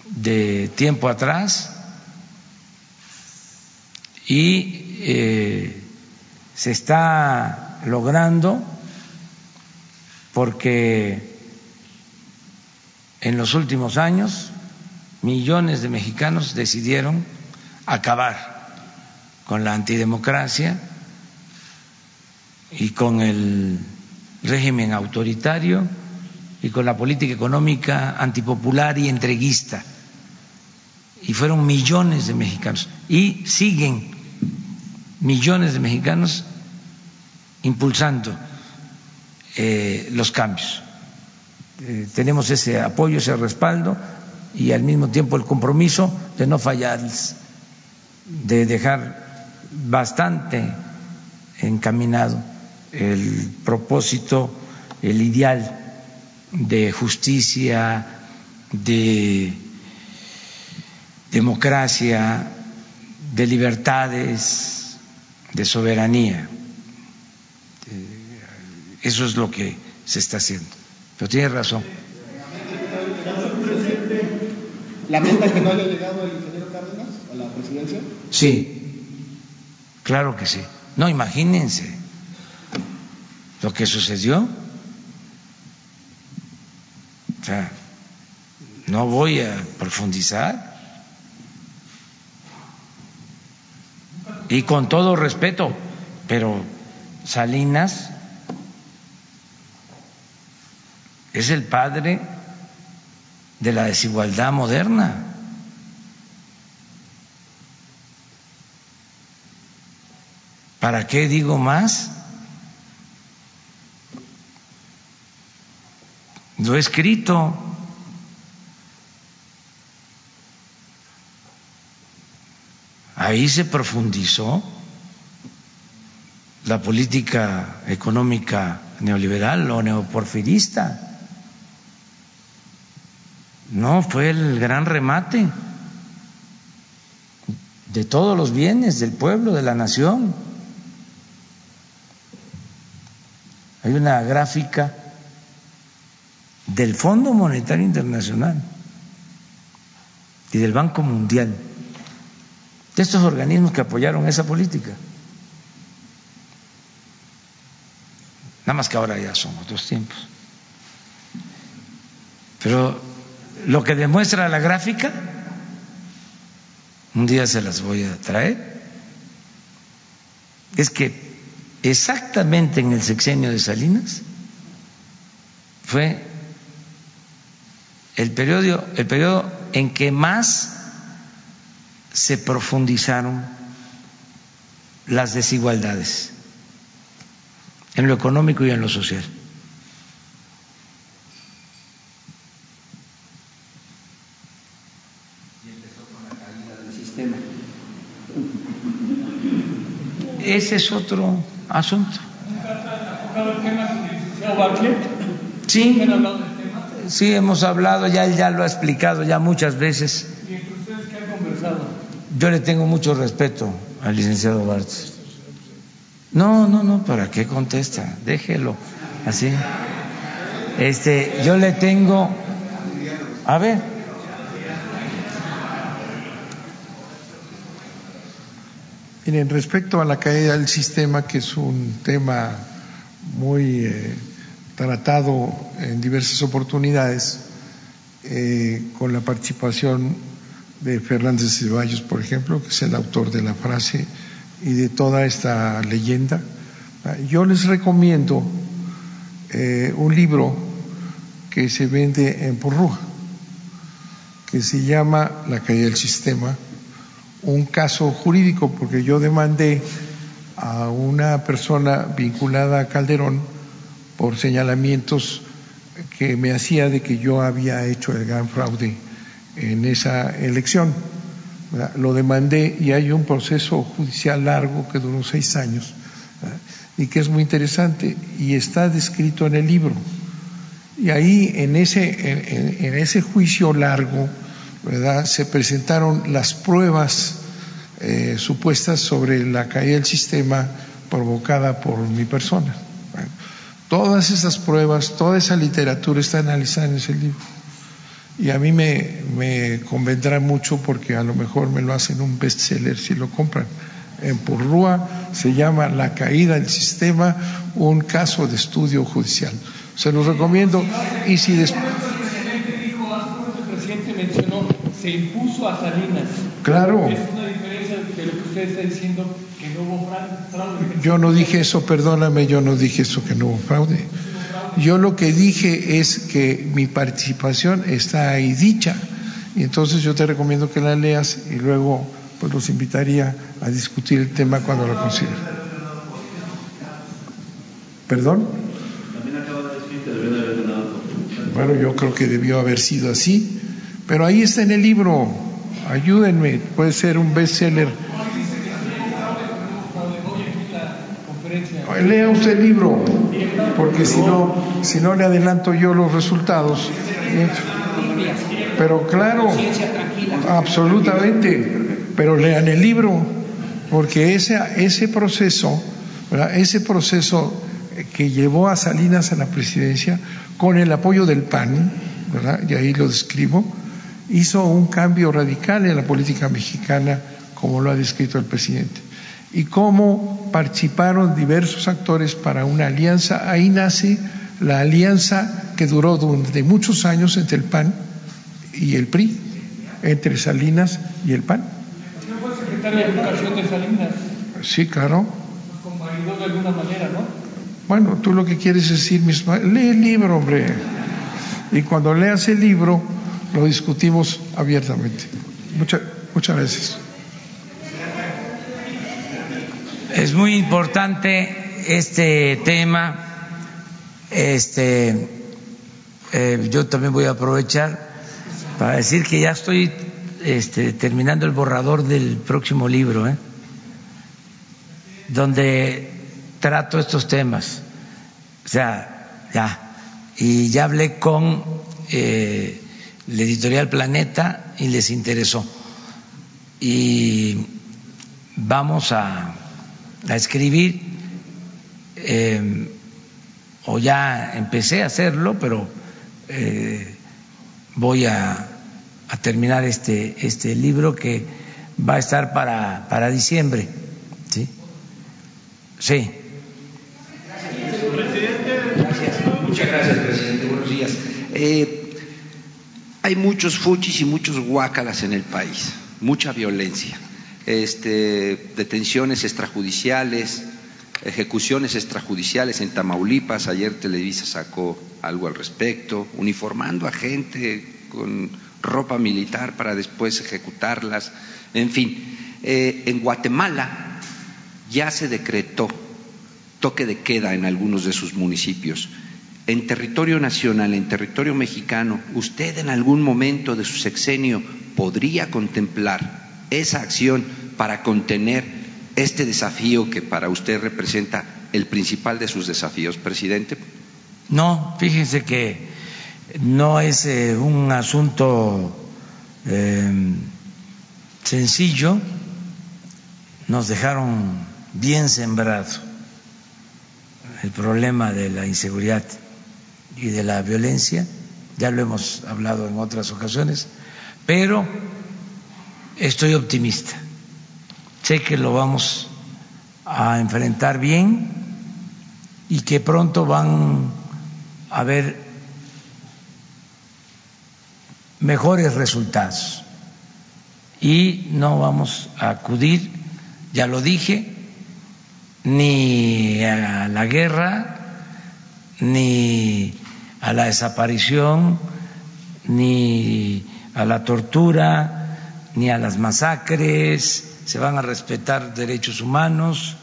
de tiempo atrás y eh, se está logrando porque en los últimos años millones de mexicanos decidieron acabar con la antidemocracia y con el régimen autoritario y con la política económica antipopular y entreguista. Y fueron millones de mexicanos. Y siguen millones de mexicanos impulsando eh, los cambios. Eh, tenemos ese apoyo, ese respaldo y al mismo tiempo el compromiso de no fallarles, de dejar bastante encaminado el propósito, el ideal de justicia, de democracia, de libertades, de soberanía. Eh, eso es lo que se está haciendo. Pero tiene razón. ¿Lamenta que no haya llegado el ingeniero Cárdenas a la presidencia? Sí, claro que sí. No, imagínense lo que sucedió. O sea, no voy a profundizar y con todo respeto, pero Salinas es el padre de la desigualdad moderna. ¿Para qué digo más? Lo he escrito. Ahí se profundizó la política económica neoliberal o neoporfirista. No, fue el gran remate de todos los bienes del pueblo, de la nación. Hay una gráfica del Fondo Monetario Internacional y del Banco Mundial de estos organismos que apoyaron esa política. Nada más que ahora ya son otros tiempos. Pero lo que demuestra la gráfica, un día se las voy a traer, es que exactamente en el sexenio de Salinas fue el periodo, el en que más se profundizaron las desigualdades en lo económico y en lo social. Ese es otro asunto. Sí, sí, hemos hablado, ya él ya lo ha explicado ya muchas veces. ¿Y ustedes qué han conversado? Yo le tengo mucho respeto al licenciado Bartz. No, no, no, ¿para qué contesta? Déjelo así. Este, yo le tengo, a ver. Miren, respecto a la caída del sistema, que es un tema muy eh, tratado en diversas oportunidades, eh, con la participación de Fernández Ceballos, por ejemplo, que es el autor de la frase y de toda esta leyenda. Yo les recomiendo eh, un libro que se vende en Porrúa, que se llama La caída del sistema, un caso jurídico, porque yo demandé a una persona vinculada a Calderón por señalamientos que me hacía de que yo había hecho el gran fraude en esa elección. Lo demandé y hay un proceso judicial largo que duró seis años y que es muy interesante y está descrito en el libro. Y ahí en ese, en, ese juicio largo, se presentaron las pruebas eh, supuestas sobre la caída del sistema provocada por mi persona. Todas esas pruebas, toda esa literatura está analizada en ese libro. Y a mí me, convendrá mucho porque a lo mejor me lo hacen un bestseller si lo compran. En Porrúa se llama La caída del sistema, un caso de estudio judicial. Se los recomiendo. Y si después. Se impuso a Salinas. Claro. Es una diferencia de lo que usted está diciendo, que no hubo fraude. Yo no dije eso, perdóname, yo no dije eso, que no hubo fraude. Yo lo que dije es que mi participación está ahí dicha. Y entonces yo te recomiendo que la leas y luego pues los invitaría a discutir el tema cuando lo consideren. ¿Perdón? Bueno, yo creo que debió haber sido así, pero ahí está en el libro. Ayúdenme, puede ser un bestseller. Lea usted el libro, porque si no, si no le adelanto yo los resultados. Pero claro, absolutamente, pero lean el libro, porque ese, ese proceso, ese proceso que llevó a Salinas a la presidencia con el apoyo del PAN, y ahí lo describo, hizo un cambio radical en la política mexicana, como lo ha descrito el presidente. Y cómo participaron diversos actores para una alianza, ahí nace la alianza que duró durante muchos años entre el PAN y el PRI, entre Salinas y el PAN. ¿No fue secretario de Educación de Salinas? Sí, claro. Convalidó de alguna manera, ¿no? Bueno, tú lo que quieres decir, misma, lee el libro, hombre. Y cuando leas el libro, lo discutimos abiertamente. Muchas, muchas gracias. Es muy importante este tema. Este, eh, yo también voy a aprovechar para decir que ya estoy este, terminando el borrador del próximo libro, ¿eh? donde trato estos temas. O sea, ya. Y ya hablé con eh, la editorial Planeta y les interesó. Y vamos a, a escribir, eh, o ya empecé a hacerlo, pero eh, voy a, a, terminar este, este libro que va a estar para, para diciembre. ¿sí? Sí. Muchas gracias, presidente. Buenos días. Eh, hay muchos fuchis y muchos guácalas en el país, mucha violencia, este, detenciones extrajudiciales, ejecuciones extrajudiciales en Tamaulipas. Ayer Televisa sacó algo al respecto, uniformando a gente con ropa militar para después ejecutarlas. En fin, eh, en Guatemala ya se decretó toque de queda en algunos de sus municipios. En territorio nacional, en territorio mexicano, ¿usted en algún momento de su sexenio podría contemplar esa acción para contener este desafío que para usted representa el principal de sus desafíos, presidente? No, fíjense que no es eh, un asunto eh, sencillo, nos dejaron bien sembrado el problema de la inseguridad y de la violencia, ya lo hemos hablado en otras ocasiones, pero estoy optimista, sé que lo vamos a enfrentar bien y que pronto van a haber mejores resultados. Y no vamos a acudir, ya lo dije, ni a la guerra, ni a la desaparición, ni a la tortura, ni a las masacres, se van a respetar derechos humanos,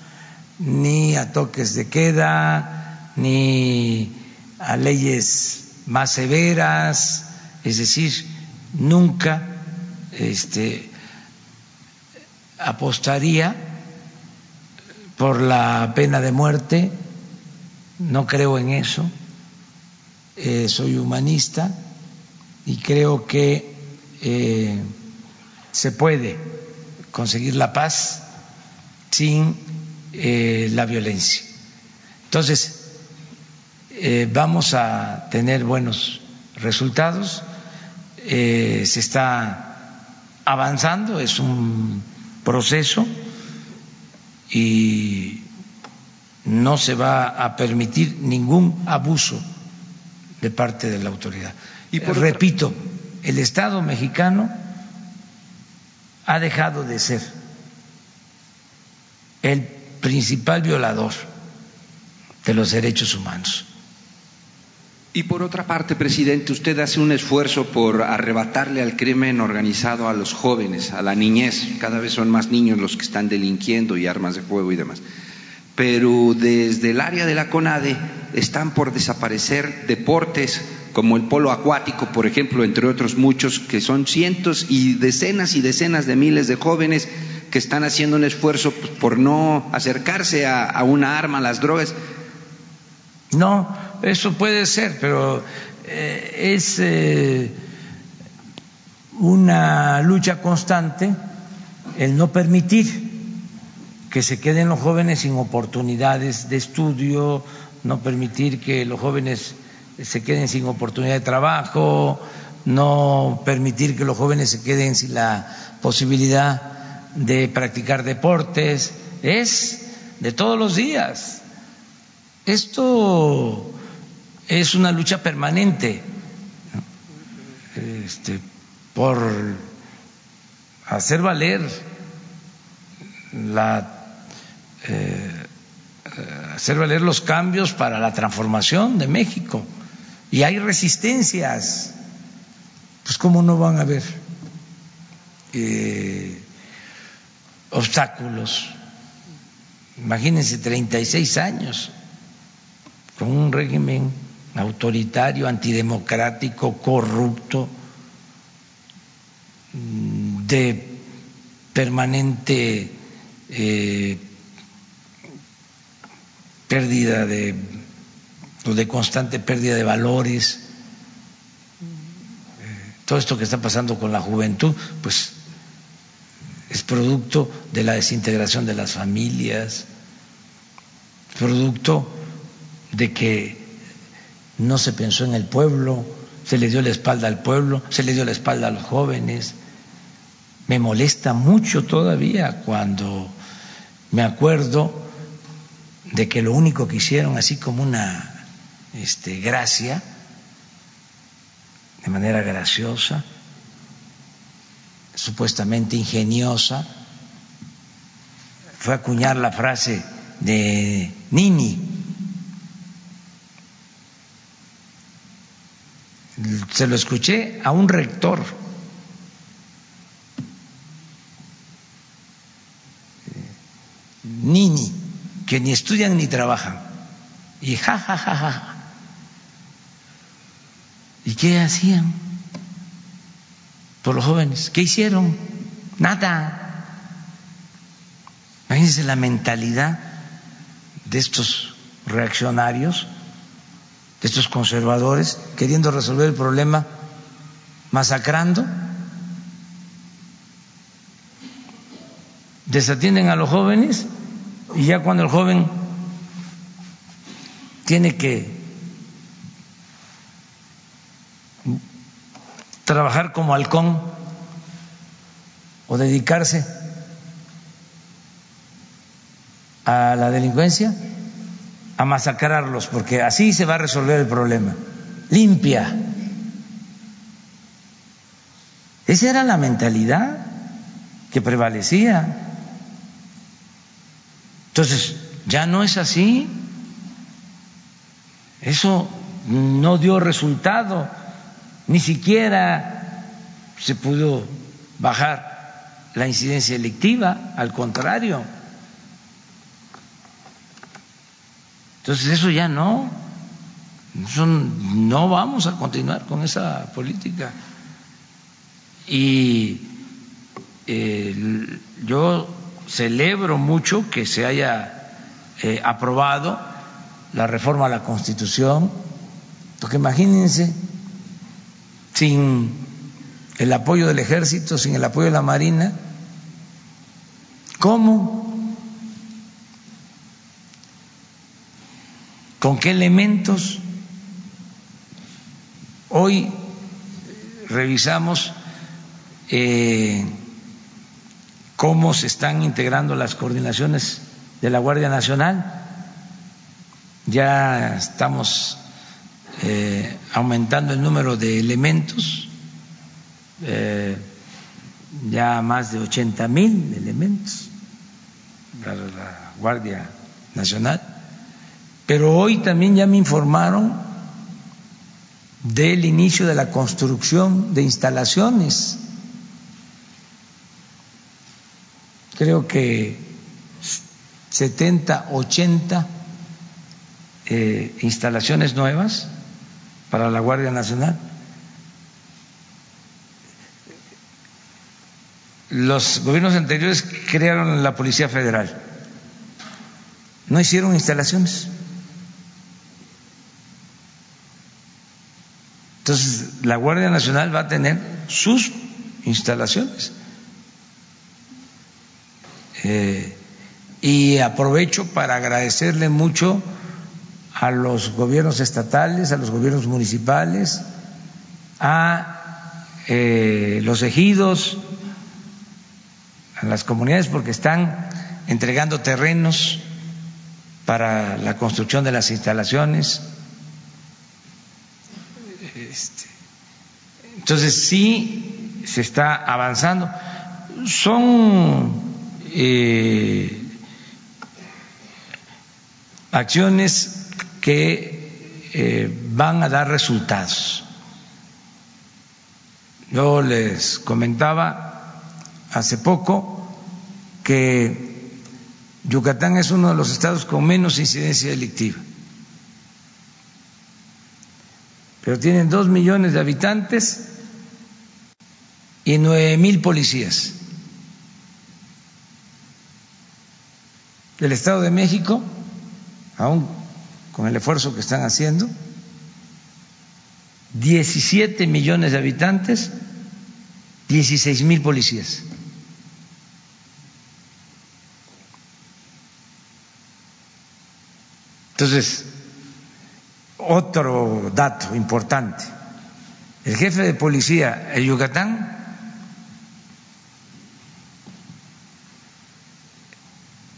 ni a toques de queda, ni a leyes más severas, es decir, nunca este, apostaría por la pena de muerte, no creo en eso, eh, soy humanista y creo que eh, se puede conseguir la paz sin eh, la violencia. Entonces, vamos a tener buenos resultados eh, se está avanzando, es un proceso y no se va a permitir ningún abuso de parte de la autoridad. Y repito, el Estado mexicano ha dejado de ser el principal violador de los derechos humanos. Y por otra parte, presidente, usted hace un esfuerzo por arrebatarle al crimen organizado a los jóvenes, a la niñez. Cada vez son más niños los que están delinquiendo y armas de fuego y demás. Pero desde el área de la CONADE están por desaparecer deportes como el polo acuático, por ejemplo, entre otros muchos, que son cientos y decenas y decenas de miles de jóvenes que están haciendo un esfuerzo por no acercarse a, una arma, a las drogas. No, eso puede ser, pero eh, es eh, una lucha constante el no permitir que se queden los jóvenes sin oportunidades de estudio, no permitir que los jóvenes se queden sin oportunidad de trabajo, no permitir que los jóvenes se queden sin la posibilidad de practicar deportes, es de todos los días. Esto es una lucha permanente este, por hacer valer la eh, hacer valer los cambios para la transformación de México y hay resistencias. Pues cómo no van a haber eh, obstáculos imagínense 36 años con un régimen autoritario, antidemocrático, corrupto, de permanente eh, pérdida de o de constante pérdida de valores. Todo esto que está pasando con la juventud, pues es producto de la desintegración de las familias, producto de que no se pensó en el pueblo, se le dio la espalda al pueblo, se le dio la espalda a los jóvenes. Me molesta mucho todavía cuando me acuerdo de que lo único que hicieron, así como una este, gracia, de manera graciosa, supuestamente ingeniosa, fue acuñar la frase de Nini, se lo escuché a un rector. Nini, que ni estudian ni trabajan. Y ja, ja, ja, ja. ¿Y qué hacían por los jóvenes? ¿Qué hicieron? Nada. Imagínense la mentalidad de estos reaccionarios, de estos conservadores, queriendo resolver el problema masacrando. Desatienden a los jóvenes y ya cuando el joven tiene que trabajar como halcón o dedicarse a la delincuencia, a masacrarlos, porque así se va a resolver el problema. Limpia. Esa era la mentalidad que prevalecía. Entonces, ya no es así. Eso no dio resultado, ni siquiera se pudo bajar la incidencia electiva, al contrario. Entonces eso ya no, no vamos a continuar con esa política. Y eh, yo celebro mucho que se haya eh, aprobado la reforma a la Constitución, porque imagínense, sin el apoyo del ejército, sin el apoyo de la Marina, ¿cómo? ¿Con qué elementos? Hoy revisamos eh, cómo se están integrando las coordinaciones de la Guardia Nacional. Ya estamos eh, aumentando el número de elementos, eh, ya más de 80 mil elementos para la Guardia Nacional. Pero hoy también ya me informaron del inicio de la construcción de instalaciones. Creo que 70, 80 eh, instalaciones nuevas para la Guardia Nacional. Los gobiernos anteriores crearon la Policía Federal. No hicieron instalaciones. Entonces, la Guardia Nacional va a tener sus instalaciones. Eh, y aprovecho para agradecerle mucho a los gobiernos estatales, a los gobiernos municipales, a eh, los ejidos, a las comunidades, porque están entregando terrenos para la construcción de las instalaciones. Este, entonces sí se está avanzando. Son eh, acciones que eh, van a dar resultados. Yo les comentaba hace poco que Yucatán es uno de los estados con menos incidencia delictiva, pero tienen dos millones de habitantes y nueve mil policías. El Estado de México, aún con el esfuerzo que están haciendo, 17 millones de habitantes, 16 mil policías. Entonces, otro dato importante, el jefe de policía en Yucatán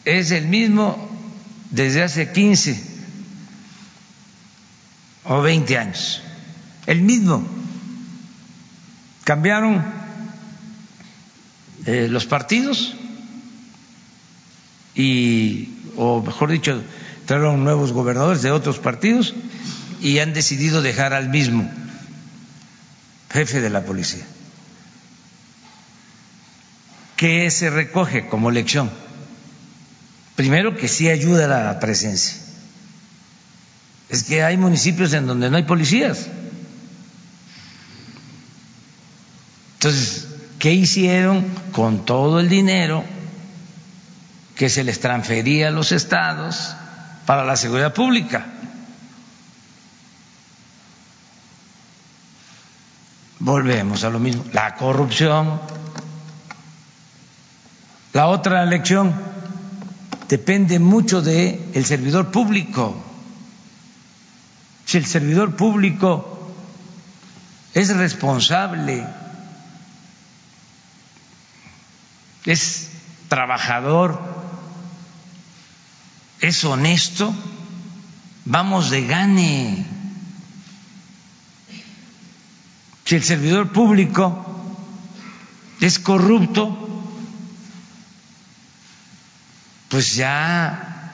es el mismo desde hace 15 o 20 años, el mismo. Cambiaron eh, los partidos y, o mejor dicho, trajeron nuevos gobernadores de otros partidos y han decidido dejar al mismo. jefe de la policía. ¿Qué se recoge como lección? Primero que sí ayuda a la presencia. Es que hay municipios en donde no hay policías. Entonces, ¿qué hicieron con todo el dinero que se les transfería a los estados para la seguridad pública? Volvemos a lo mismo, la corrupción. La otra lección depende mucho del el servidor público. Si el servidor público es responsable, es trabajador, es honesto, vamos de gane. Si el servidor público es corrupto, pues ya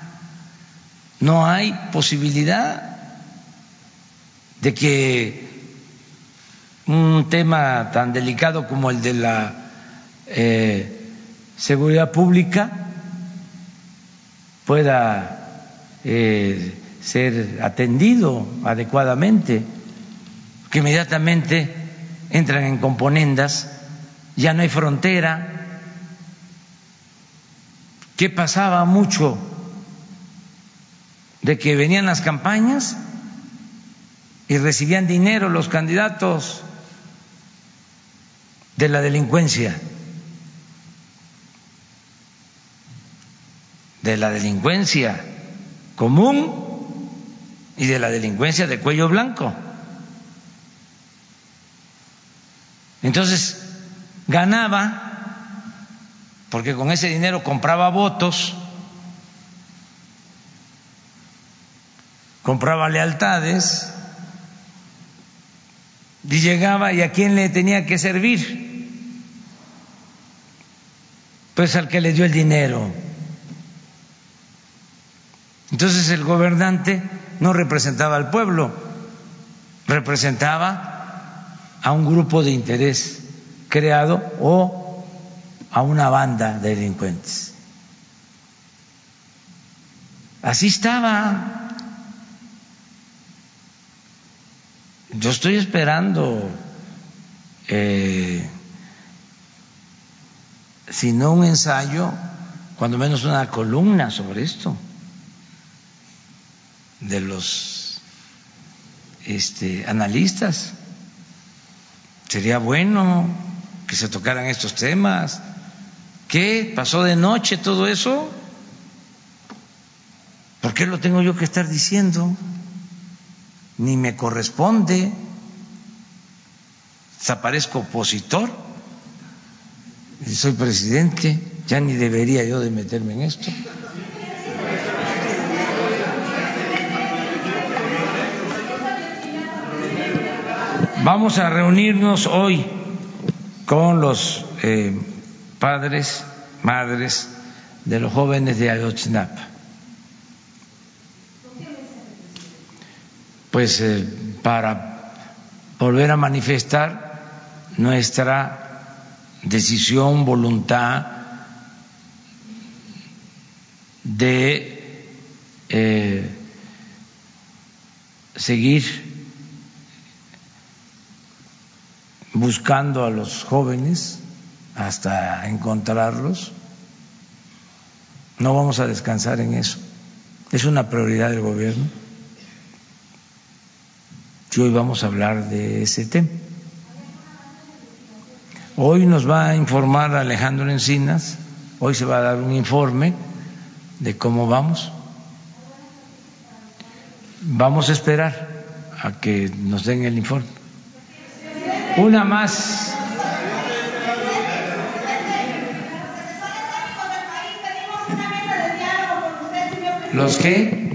no hay posibilidad de que un tema tan delicado como el de la eh, seguridad pública pueda eh, ser atendido adecuadamente, que inmediatamente entran en componendas, ya no hay frontera, ¿Qué pasaba mucho? De que venían las campañas y recibían dinero los candidatos de la delincuencia, de la delincuencia común y de la delincuencia de cuello blanco. Entonces, ganaba porque con ese dinero compraba votos, compraba lealtades y llegaba y a quién le tenía que servir. Pues al que le dio el dinero. Entonces el gobernante no representaba al pueblo, representaba a un grupo de interés creado o a una banda de delincuentes. Así estaba. Yo estoy esperando, eh, si no un ensayo, cuando menos una columna sobre esto, de los este, analistas. Sería bueno que se tocaran estos temas. ¿Qué? ¿Pasó de noche todo eso? ¿Por qué lo tengo yo que estar diciendo? Ni me corresponde. Desaparezco opositor. Soy presidente. Ya ni debería yo de meterme en esto. Vamos a reunirnos hoy con los eh, padres, madres de los jóvenes de Ayotzinapa. Pues eh, para volver a manifestar nuestra decisión, voluntad de eh, seguir buscando a los jóvenes hasta encontrarlos. No vamos a descansar en eso. Es una prioridad del gobierno. Y hoy vamos a hablar de ese tema. Hoy nos va a informar Alejandro Encinas, hoy se va a dar un informe de cómo vamos. Vamos a esperar a que nos den el informe. Una más. ¿Los qué?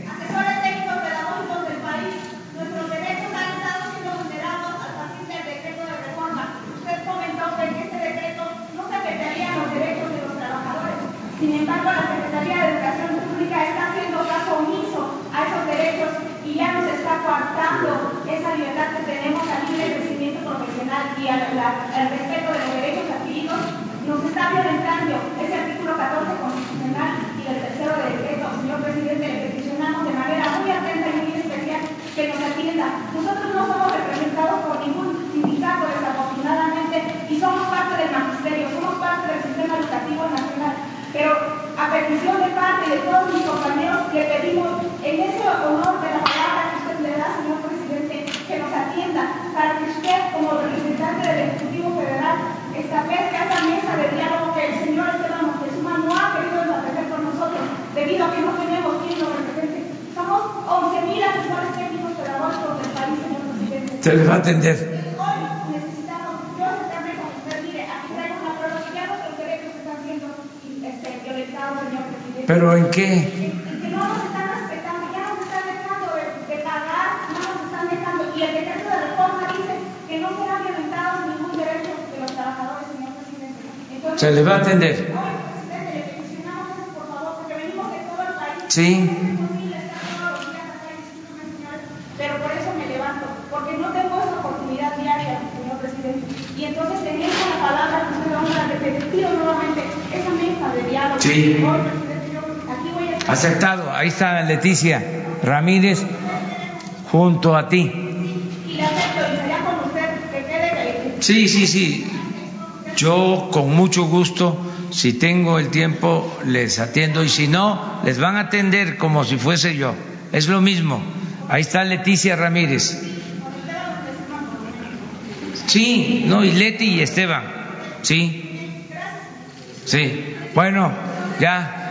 Sin embargo, la Secretaría de Educación Pública está haciendo caso omiso a esos derechos y ya nos está coartando esa libertad que tenemos al libre crecimiento profesional. nacional y al, al respeto de los derechos adquiridos, nos está violentando ese artículo 14 constitucional y el tercero de decreto. Señor presidente, le peticionamos de manera muy atenta y muy especial que nos atienda. Nosotros no somos representados por ningún sindicato, desafortunadamente, y somos parte del magisterio, somos parte del sistema educativo nacional. Pero a petición de parte de todos mis compañeros, le pedimos en ese honor de la palabra que usted le da, señor presidente, que nos atienda para que usted, como representante del Ejecutivo Federal, establezca esa mesa de diálogo que el señor Esteban Moctezuma no ha querido establecer con nosotros, debido a que no tenemos quien nos represente. Somos 11.000 asesores técnicos pedagógicos del país, señor presidente. Se les va a atender. Hoy necesitamos, yo sentarme con usted, mire, aquí traigo una prueba que ya nuestros derechos están siendo este, violentados, señor presidente. ¿Pero en qué? En que no nos están respetando, ya nos están dejando de, de pagar, no nos están dejando, y el decreto de reforma dice que no será violentado ningún derecho de los trabajadores, señor presidente. Entonces, Se les va a atender. Hoy, presidente, le peticionamos eso, por favor, porque venimos de todo el país. Sí. Pero por eso me levanto, porque no tengo esa oportunidad diaria, señor presidente. Y entonces, teniendo la palabra que usted vamos a repetir nuevamente esa mesa de diálogo. Sí. Hoy, presidente, yo aquí voy a estar. Aceptado. Ahí está Leticia Ramírez junto a ti. Sí, sí, sí. Yo con mucho gusto, si tengo el tiempo, les atiendo y si no, les van a atender como si fuese yo. Es lo mismo. Ahí está Leticia Ramírez. Sí, no, y Leti y Esteban. Sí. Sí. Bueno, ya.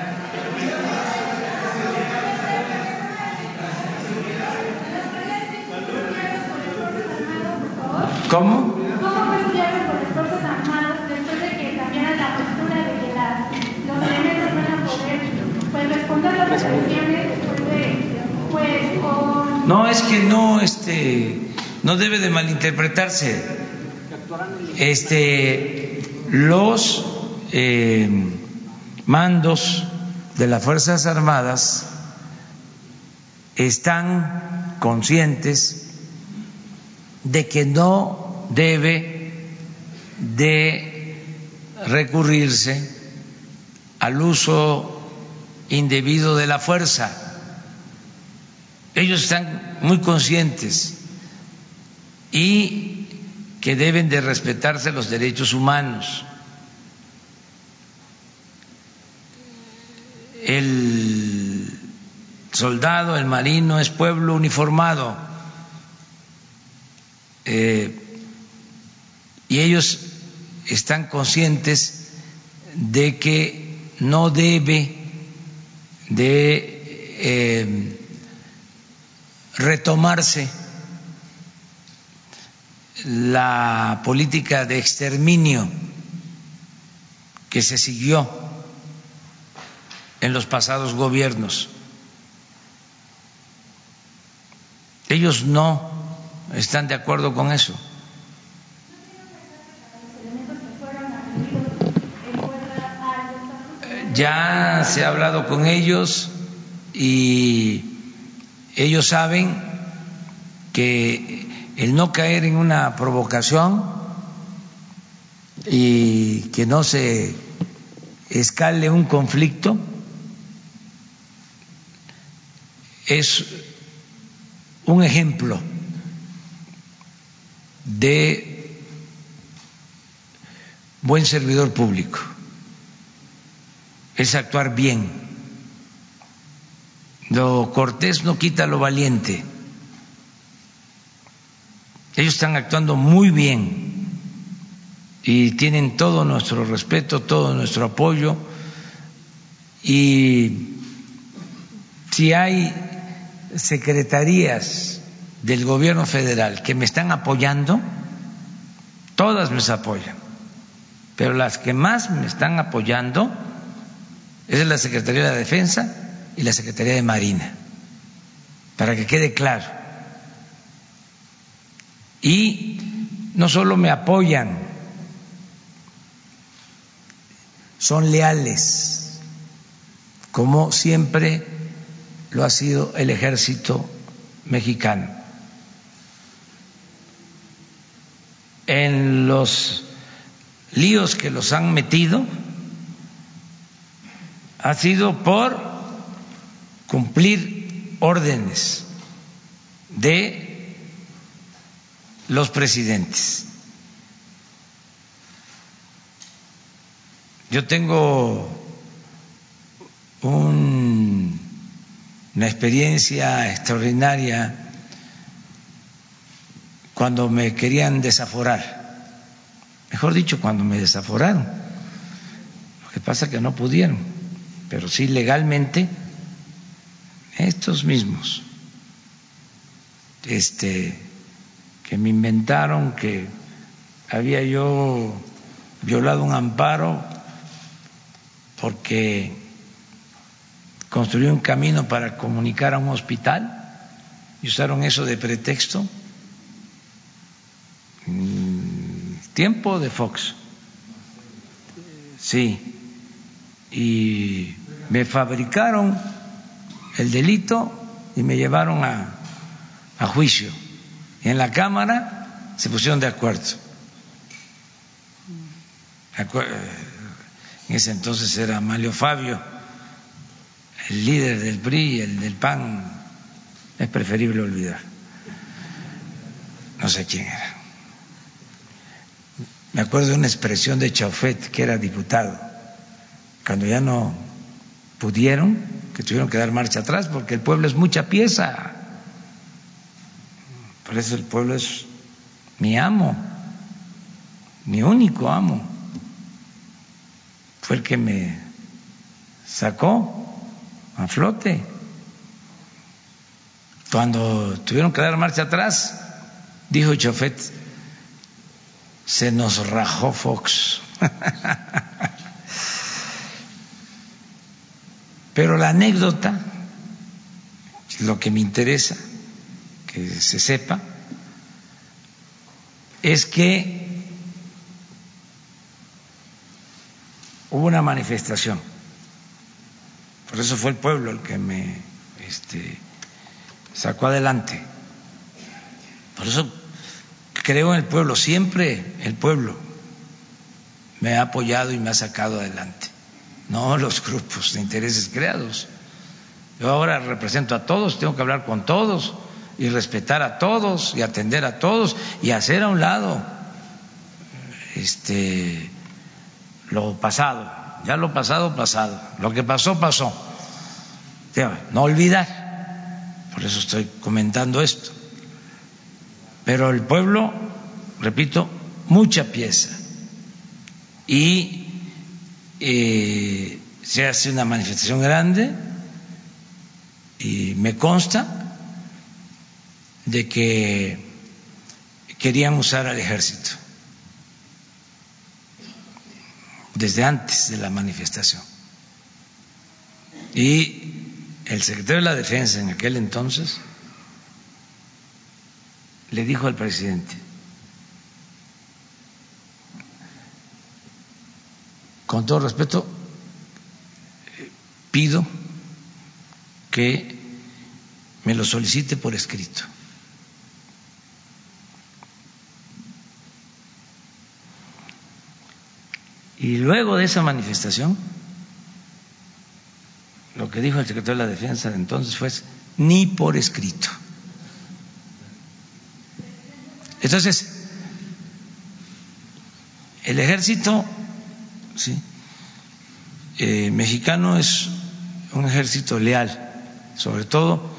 ¿Cómo? ¿Cómo estudiaron con las Fuerzas Armadas después de que cambiaran la postura de que los elementos van a poder pues, responder las resoluciones después de pues con No, es que no, este, no debe de malinterpretarse. Este, los eh, mandos de las Fuerzas Armadas están conscientes de que no debe de recurrirse al uso indebido de la fuerza. Ellos están muy conscientes y que deben de respetarse los derechos humanos. El soldado, el marino es pueblo uniformado eh, y ellos están conscientes de que no debe de eh, retomarse la política de exterminio que se siguió en los pasados gobiernos. Ellos no están de acuerdo con eso. Ya se ha hablado con ellos y ellos saben que el no caer en una provocación y que no se escale un conflicto es un ejemplo de buen servidor público, es actuar bien. Lo cortés no quita lo valiente. Ellos están actuando muy bien y tienen todo nuestro respeto, todo nuestro apoyo. Y si hay secretarías del gobierno federal que me están apoyando, todas me apoyan, pero las que más me están apoyando es la Secretaría de la Defensa y la Secretaría de Marina, para que quede claro. Y no solo me apoyan, son leales, como siempre lo ha sido el ejército mexicano. en los líos que los han metido ha sido por cumplir órdenes de los presidentes. Yo tengo un, una experiencia extraordinaria cuando me querían desaforar, mejor dicho, cuando me desaforaron. Lo que pasa es que no pudieron, pero sí legalmente estos mismos, este, que me inventaron que había yo violado un amparo porque construí un camino para comunicar a un hospital y usaron eso de pretexto. Tiempo de Fox. Sí. Y me fabricaron el delito y me llevaron a, juicio. Y en la Cámara se pusieron de acuerdo. En ese entonces era Amalio Fabio, el líder del PRI, el del PAN. Es preferible olvidar. No sé quién era. Me acuerdo de una expresión de Chaufet, que era diputado, cuando ya no pudieron, que tuvieron que dar marcha atrás, porque el pueblo es mucha pieza. Por eso el pueblo es mi amo, mi único amo. Fue el que me sacó a flote. Cuando tuvieron que dar marcha atrás, dijo Chofet, se nos rajó Fox. (laughs) Pero la anécdota, lo que me interesa que se sepa, es que hubo una manifestación. Por eso fue el pueblo el que me este, sacó adelante. Por eso creo en el pueblo, siempre el pueblo me ha apoyado y me ha sacado adelante, no los grupos de intereses creados. Yo ahora represento a todos, tengo que hablar con todos y respetar a todos y atender a todos y hacer a un lado este lo pasado, ya lo pasado pasado, lo que pasó pasó. No olvidar. Por eso estoy comentando esto. Pero el pueblo, repito, mucha pieza. Y eh, se hace una manifestación grande y me consta de que querían usar al ejército desde antes de la manifestación. Y el secretario de la Defensa en aquel entonces le dijo al presidente, con todo respeto, pido que me lo solicite por escrito. Y luego de esa manifestación, lo que dijo el secretario de la Defensa de entonces fue ni por escrito. Entonces, el ejército Eh, mexicano es un ejército leal, sobre todo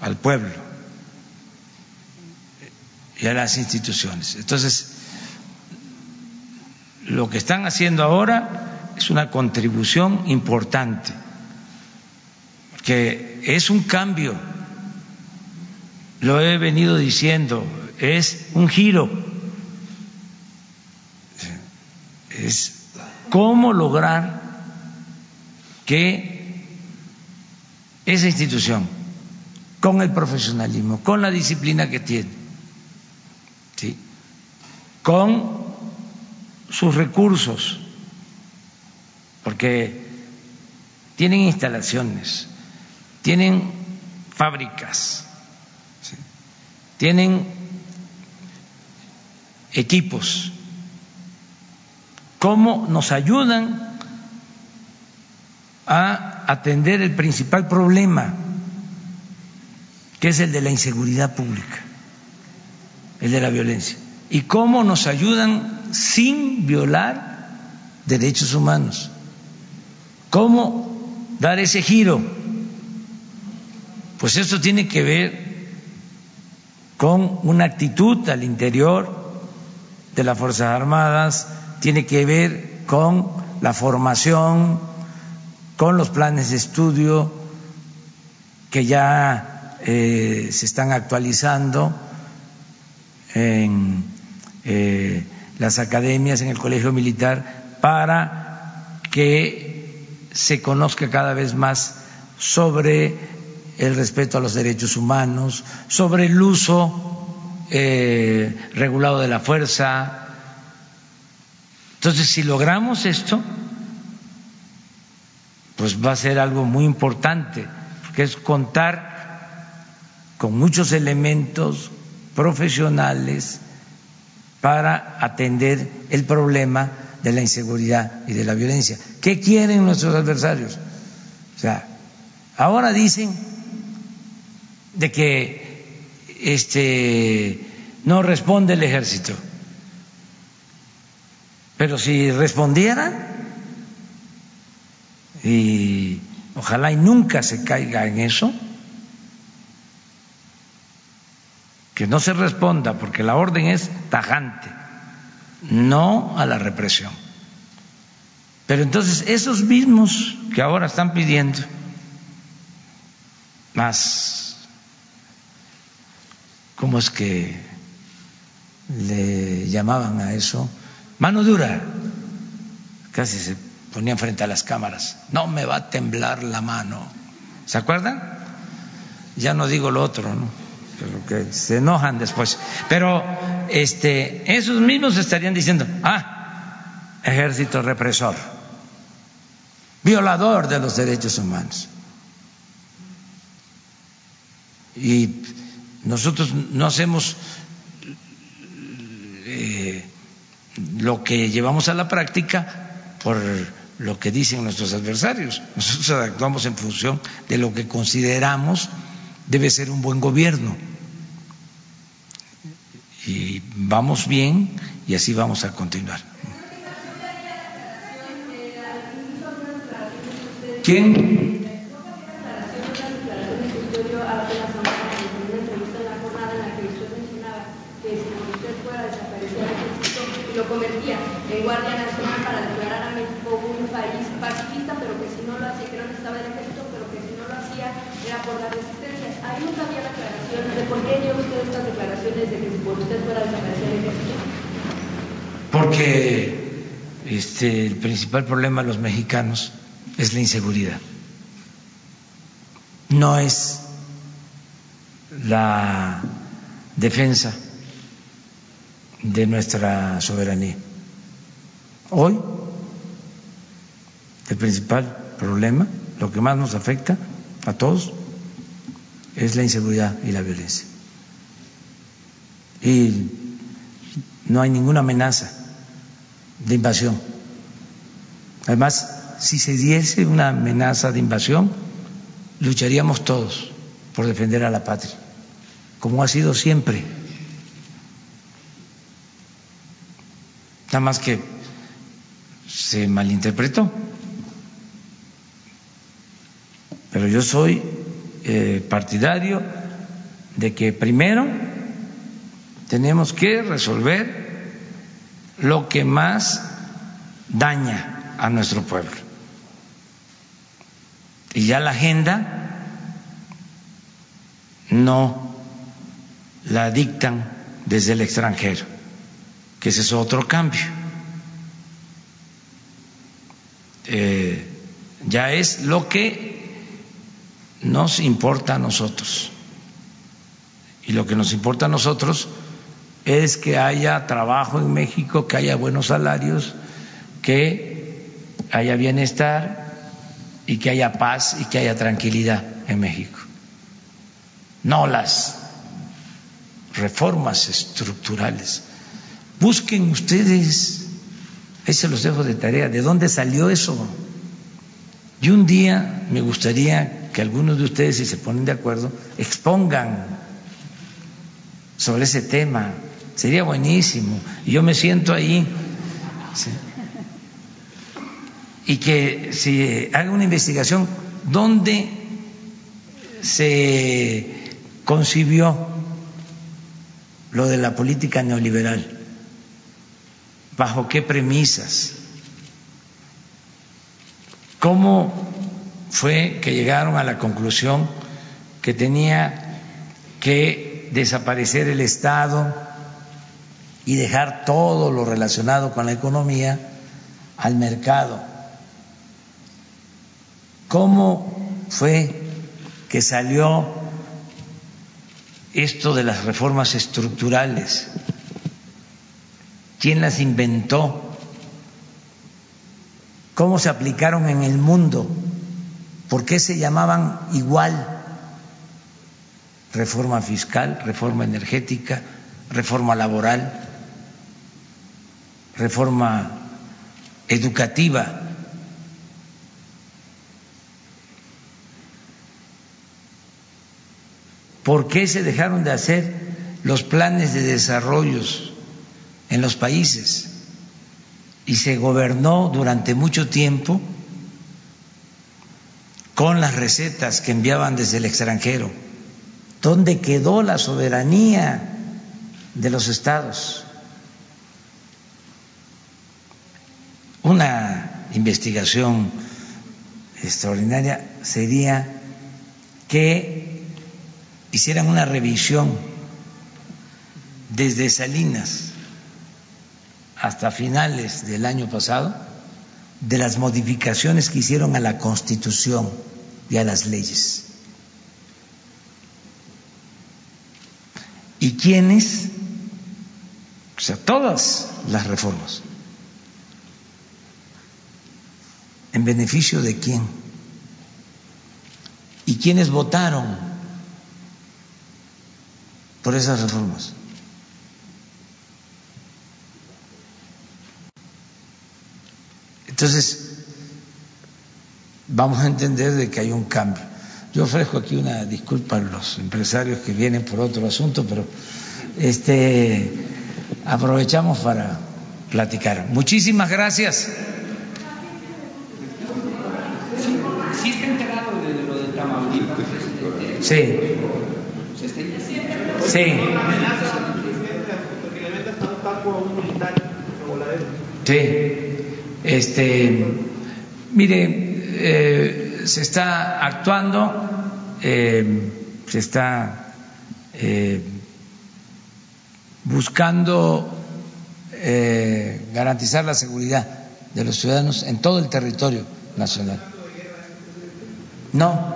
al pueblo y a las instituciones. Entonces, lo que están haciendo ahora es una contribución importante, que es un cambio, lo he venido diciendo, es un giro, es cómo lograr que esa institución, con el profesionalismo, con la disciplina que tiene, ¿sí? con sus recursos, porque tienen instalaciones, tienen fábricas, tienen equipos, cómo nos ayudan a atender el principal problema, que es el de la inseguridad pública, el de la violencia, y cómo nos ayudan sin violar derechos humanos, cómo dar ese giro. Pues esto tiene que ver con una actitud al interior de las Fuerzas Armadas, tiene que ver con la formación, con los planes de estudio que ya eh, se están actualizando en eh, las academias, en el colegio militar, para que se conozca cada vez más sobre el respeto a los derechos humanos, sobre el uso eh, regulado de la fuerza. Entonces, si logramos esto, pues va a ser algo muy importante, que es contar con muchos elementos profesionales para atender el problema de la inseguridad y de la violencia. ¿Qué quieren nuestros adversarios? O sea, ahora dicen de que este no responde el ejército. Pero si respondiera, y ojalá y nunca se caiga en eso, que no se responda, porque la orden es tajante, no a la represión. Pero entonces esos mismos que ahora están pidiendo más, ¿cómo es que le llamaban a eso? Mano dura, casi se ponían frente a las cámaras, no me va a temblar la mano. ¿Se acuerdan? Ya no digo lo otro, ¿no? Pero que se enojan después. Pero este, esos mismos estarían diciendo, ah, ejército represor, violador de los derechos humanos. Y nosotros no hacemos eh, lo que llevamos a la práctica por lo que dicen nuestros adversarios. Nosotros actuamos en función de lo que consideramos debe ser un buen gobierno. Y vamos bien y así vamos a continuar. ¿Quién? lo convertía en Guardia Nacional para declarar a México un país pacifista, pero que si no lo hacía, que no necesitaba el ejército, pero que si no lo hacía era por la resistencia. Ahí nunca había declaraciones de por qué dio usted estas declaraciones de que si por usted fuera a desaparecer el ejército. Porque este, el principal problema de los mexicanos es la inseguridad. No es la defensa de nuestra soberanía. Hoy, el principal problema, lo que más nos afecta a todos, es la inseguridad y la violencia. Y no hay ninguna amenaza de invasión. Además, si se diese una amenaza de invasión, lucharíamos todos por defender a la patria, como ha sido siempre. Nada más que se malinterpretó. Pero yo soy eh, partidario de que primero tenemos que resolver lo que más daña a nuestro pueblo. Y ya la agenda no la dictan desde el extranjero que ese es otro cambio. Eh, ya es lo que nos importa a nosotros. Y lo que nos importa a nosotros es que haya trabajo en México, que haya buenos salarios, que haya bienestar y que haya paz y que haya tranquilidad en México. No las reformas estructurales Busquen ustedes, ahí se los dejo de tarea, ¿de dónde salió eso? Y un día me gustaría que algunos de ustedes, si se ponen de acuerdo, expongan sobre ese tema. Sería buenísimo. Y yo me siento ahí. Y que se haga una investigación dónde se concibió lo de la política neoliberal, bajo qué premisas, cómo fue que llegaron a la conclusión que tenía que desaparecer el Estado y dejar todo lo relacionado con la economía al mercado. ¿Cómo fue que salió esto de las reformas estructurales? ¿Quién las inventó? ¿Cómo se aplicaron en el mundo? ¿Por qué se llamaban igual? Reforma fiscal, reforma energética, reforma laboral, reforma educativa. ¿Por qué se dejaron de hacer los planes de desarrollo en los países? Y se gobernó durante mucho tiempo con las recetas que enviaban desde el extranjero. ¿Dónde quedó la soberanía de los estados? Una investigación extraordinaria sería que hicieran una revisión desde Salinas hasta finales del año pasado de las modificaciones que hicieron a la Constitución y a las leyes. ¿Y quiénes? O sea, todas las reformas. ¿En beneficio de quién? ¿Y quiénes votaron por esas reformas? Entonces, vamos a entender de que hay un cambio. Yo ofrezco aquí una disculpa a los empresarios que vienen por otro asunto, pero este aprovechamos para platicar. Muchísimas gracias. ¿Sí está enterado de lo de Tamaulipas? Sí. Sí. Sí. Este, mire, eh, se está actuando, eh, se está eh, buscando garantizar la seguridad de los ciudadanos en todo el territorio nacional. No,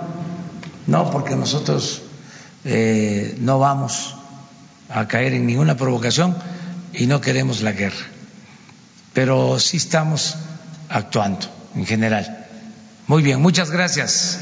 no, porque nosotros no vamos a caer en ninguna provocación y no queremos la guerra, pero sí estamos actuando en general. Muy bien, muchas gracias.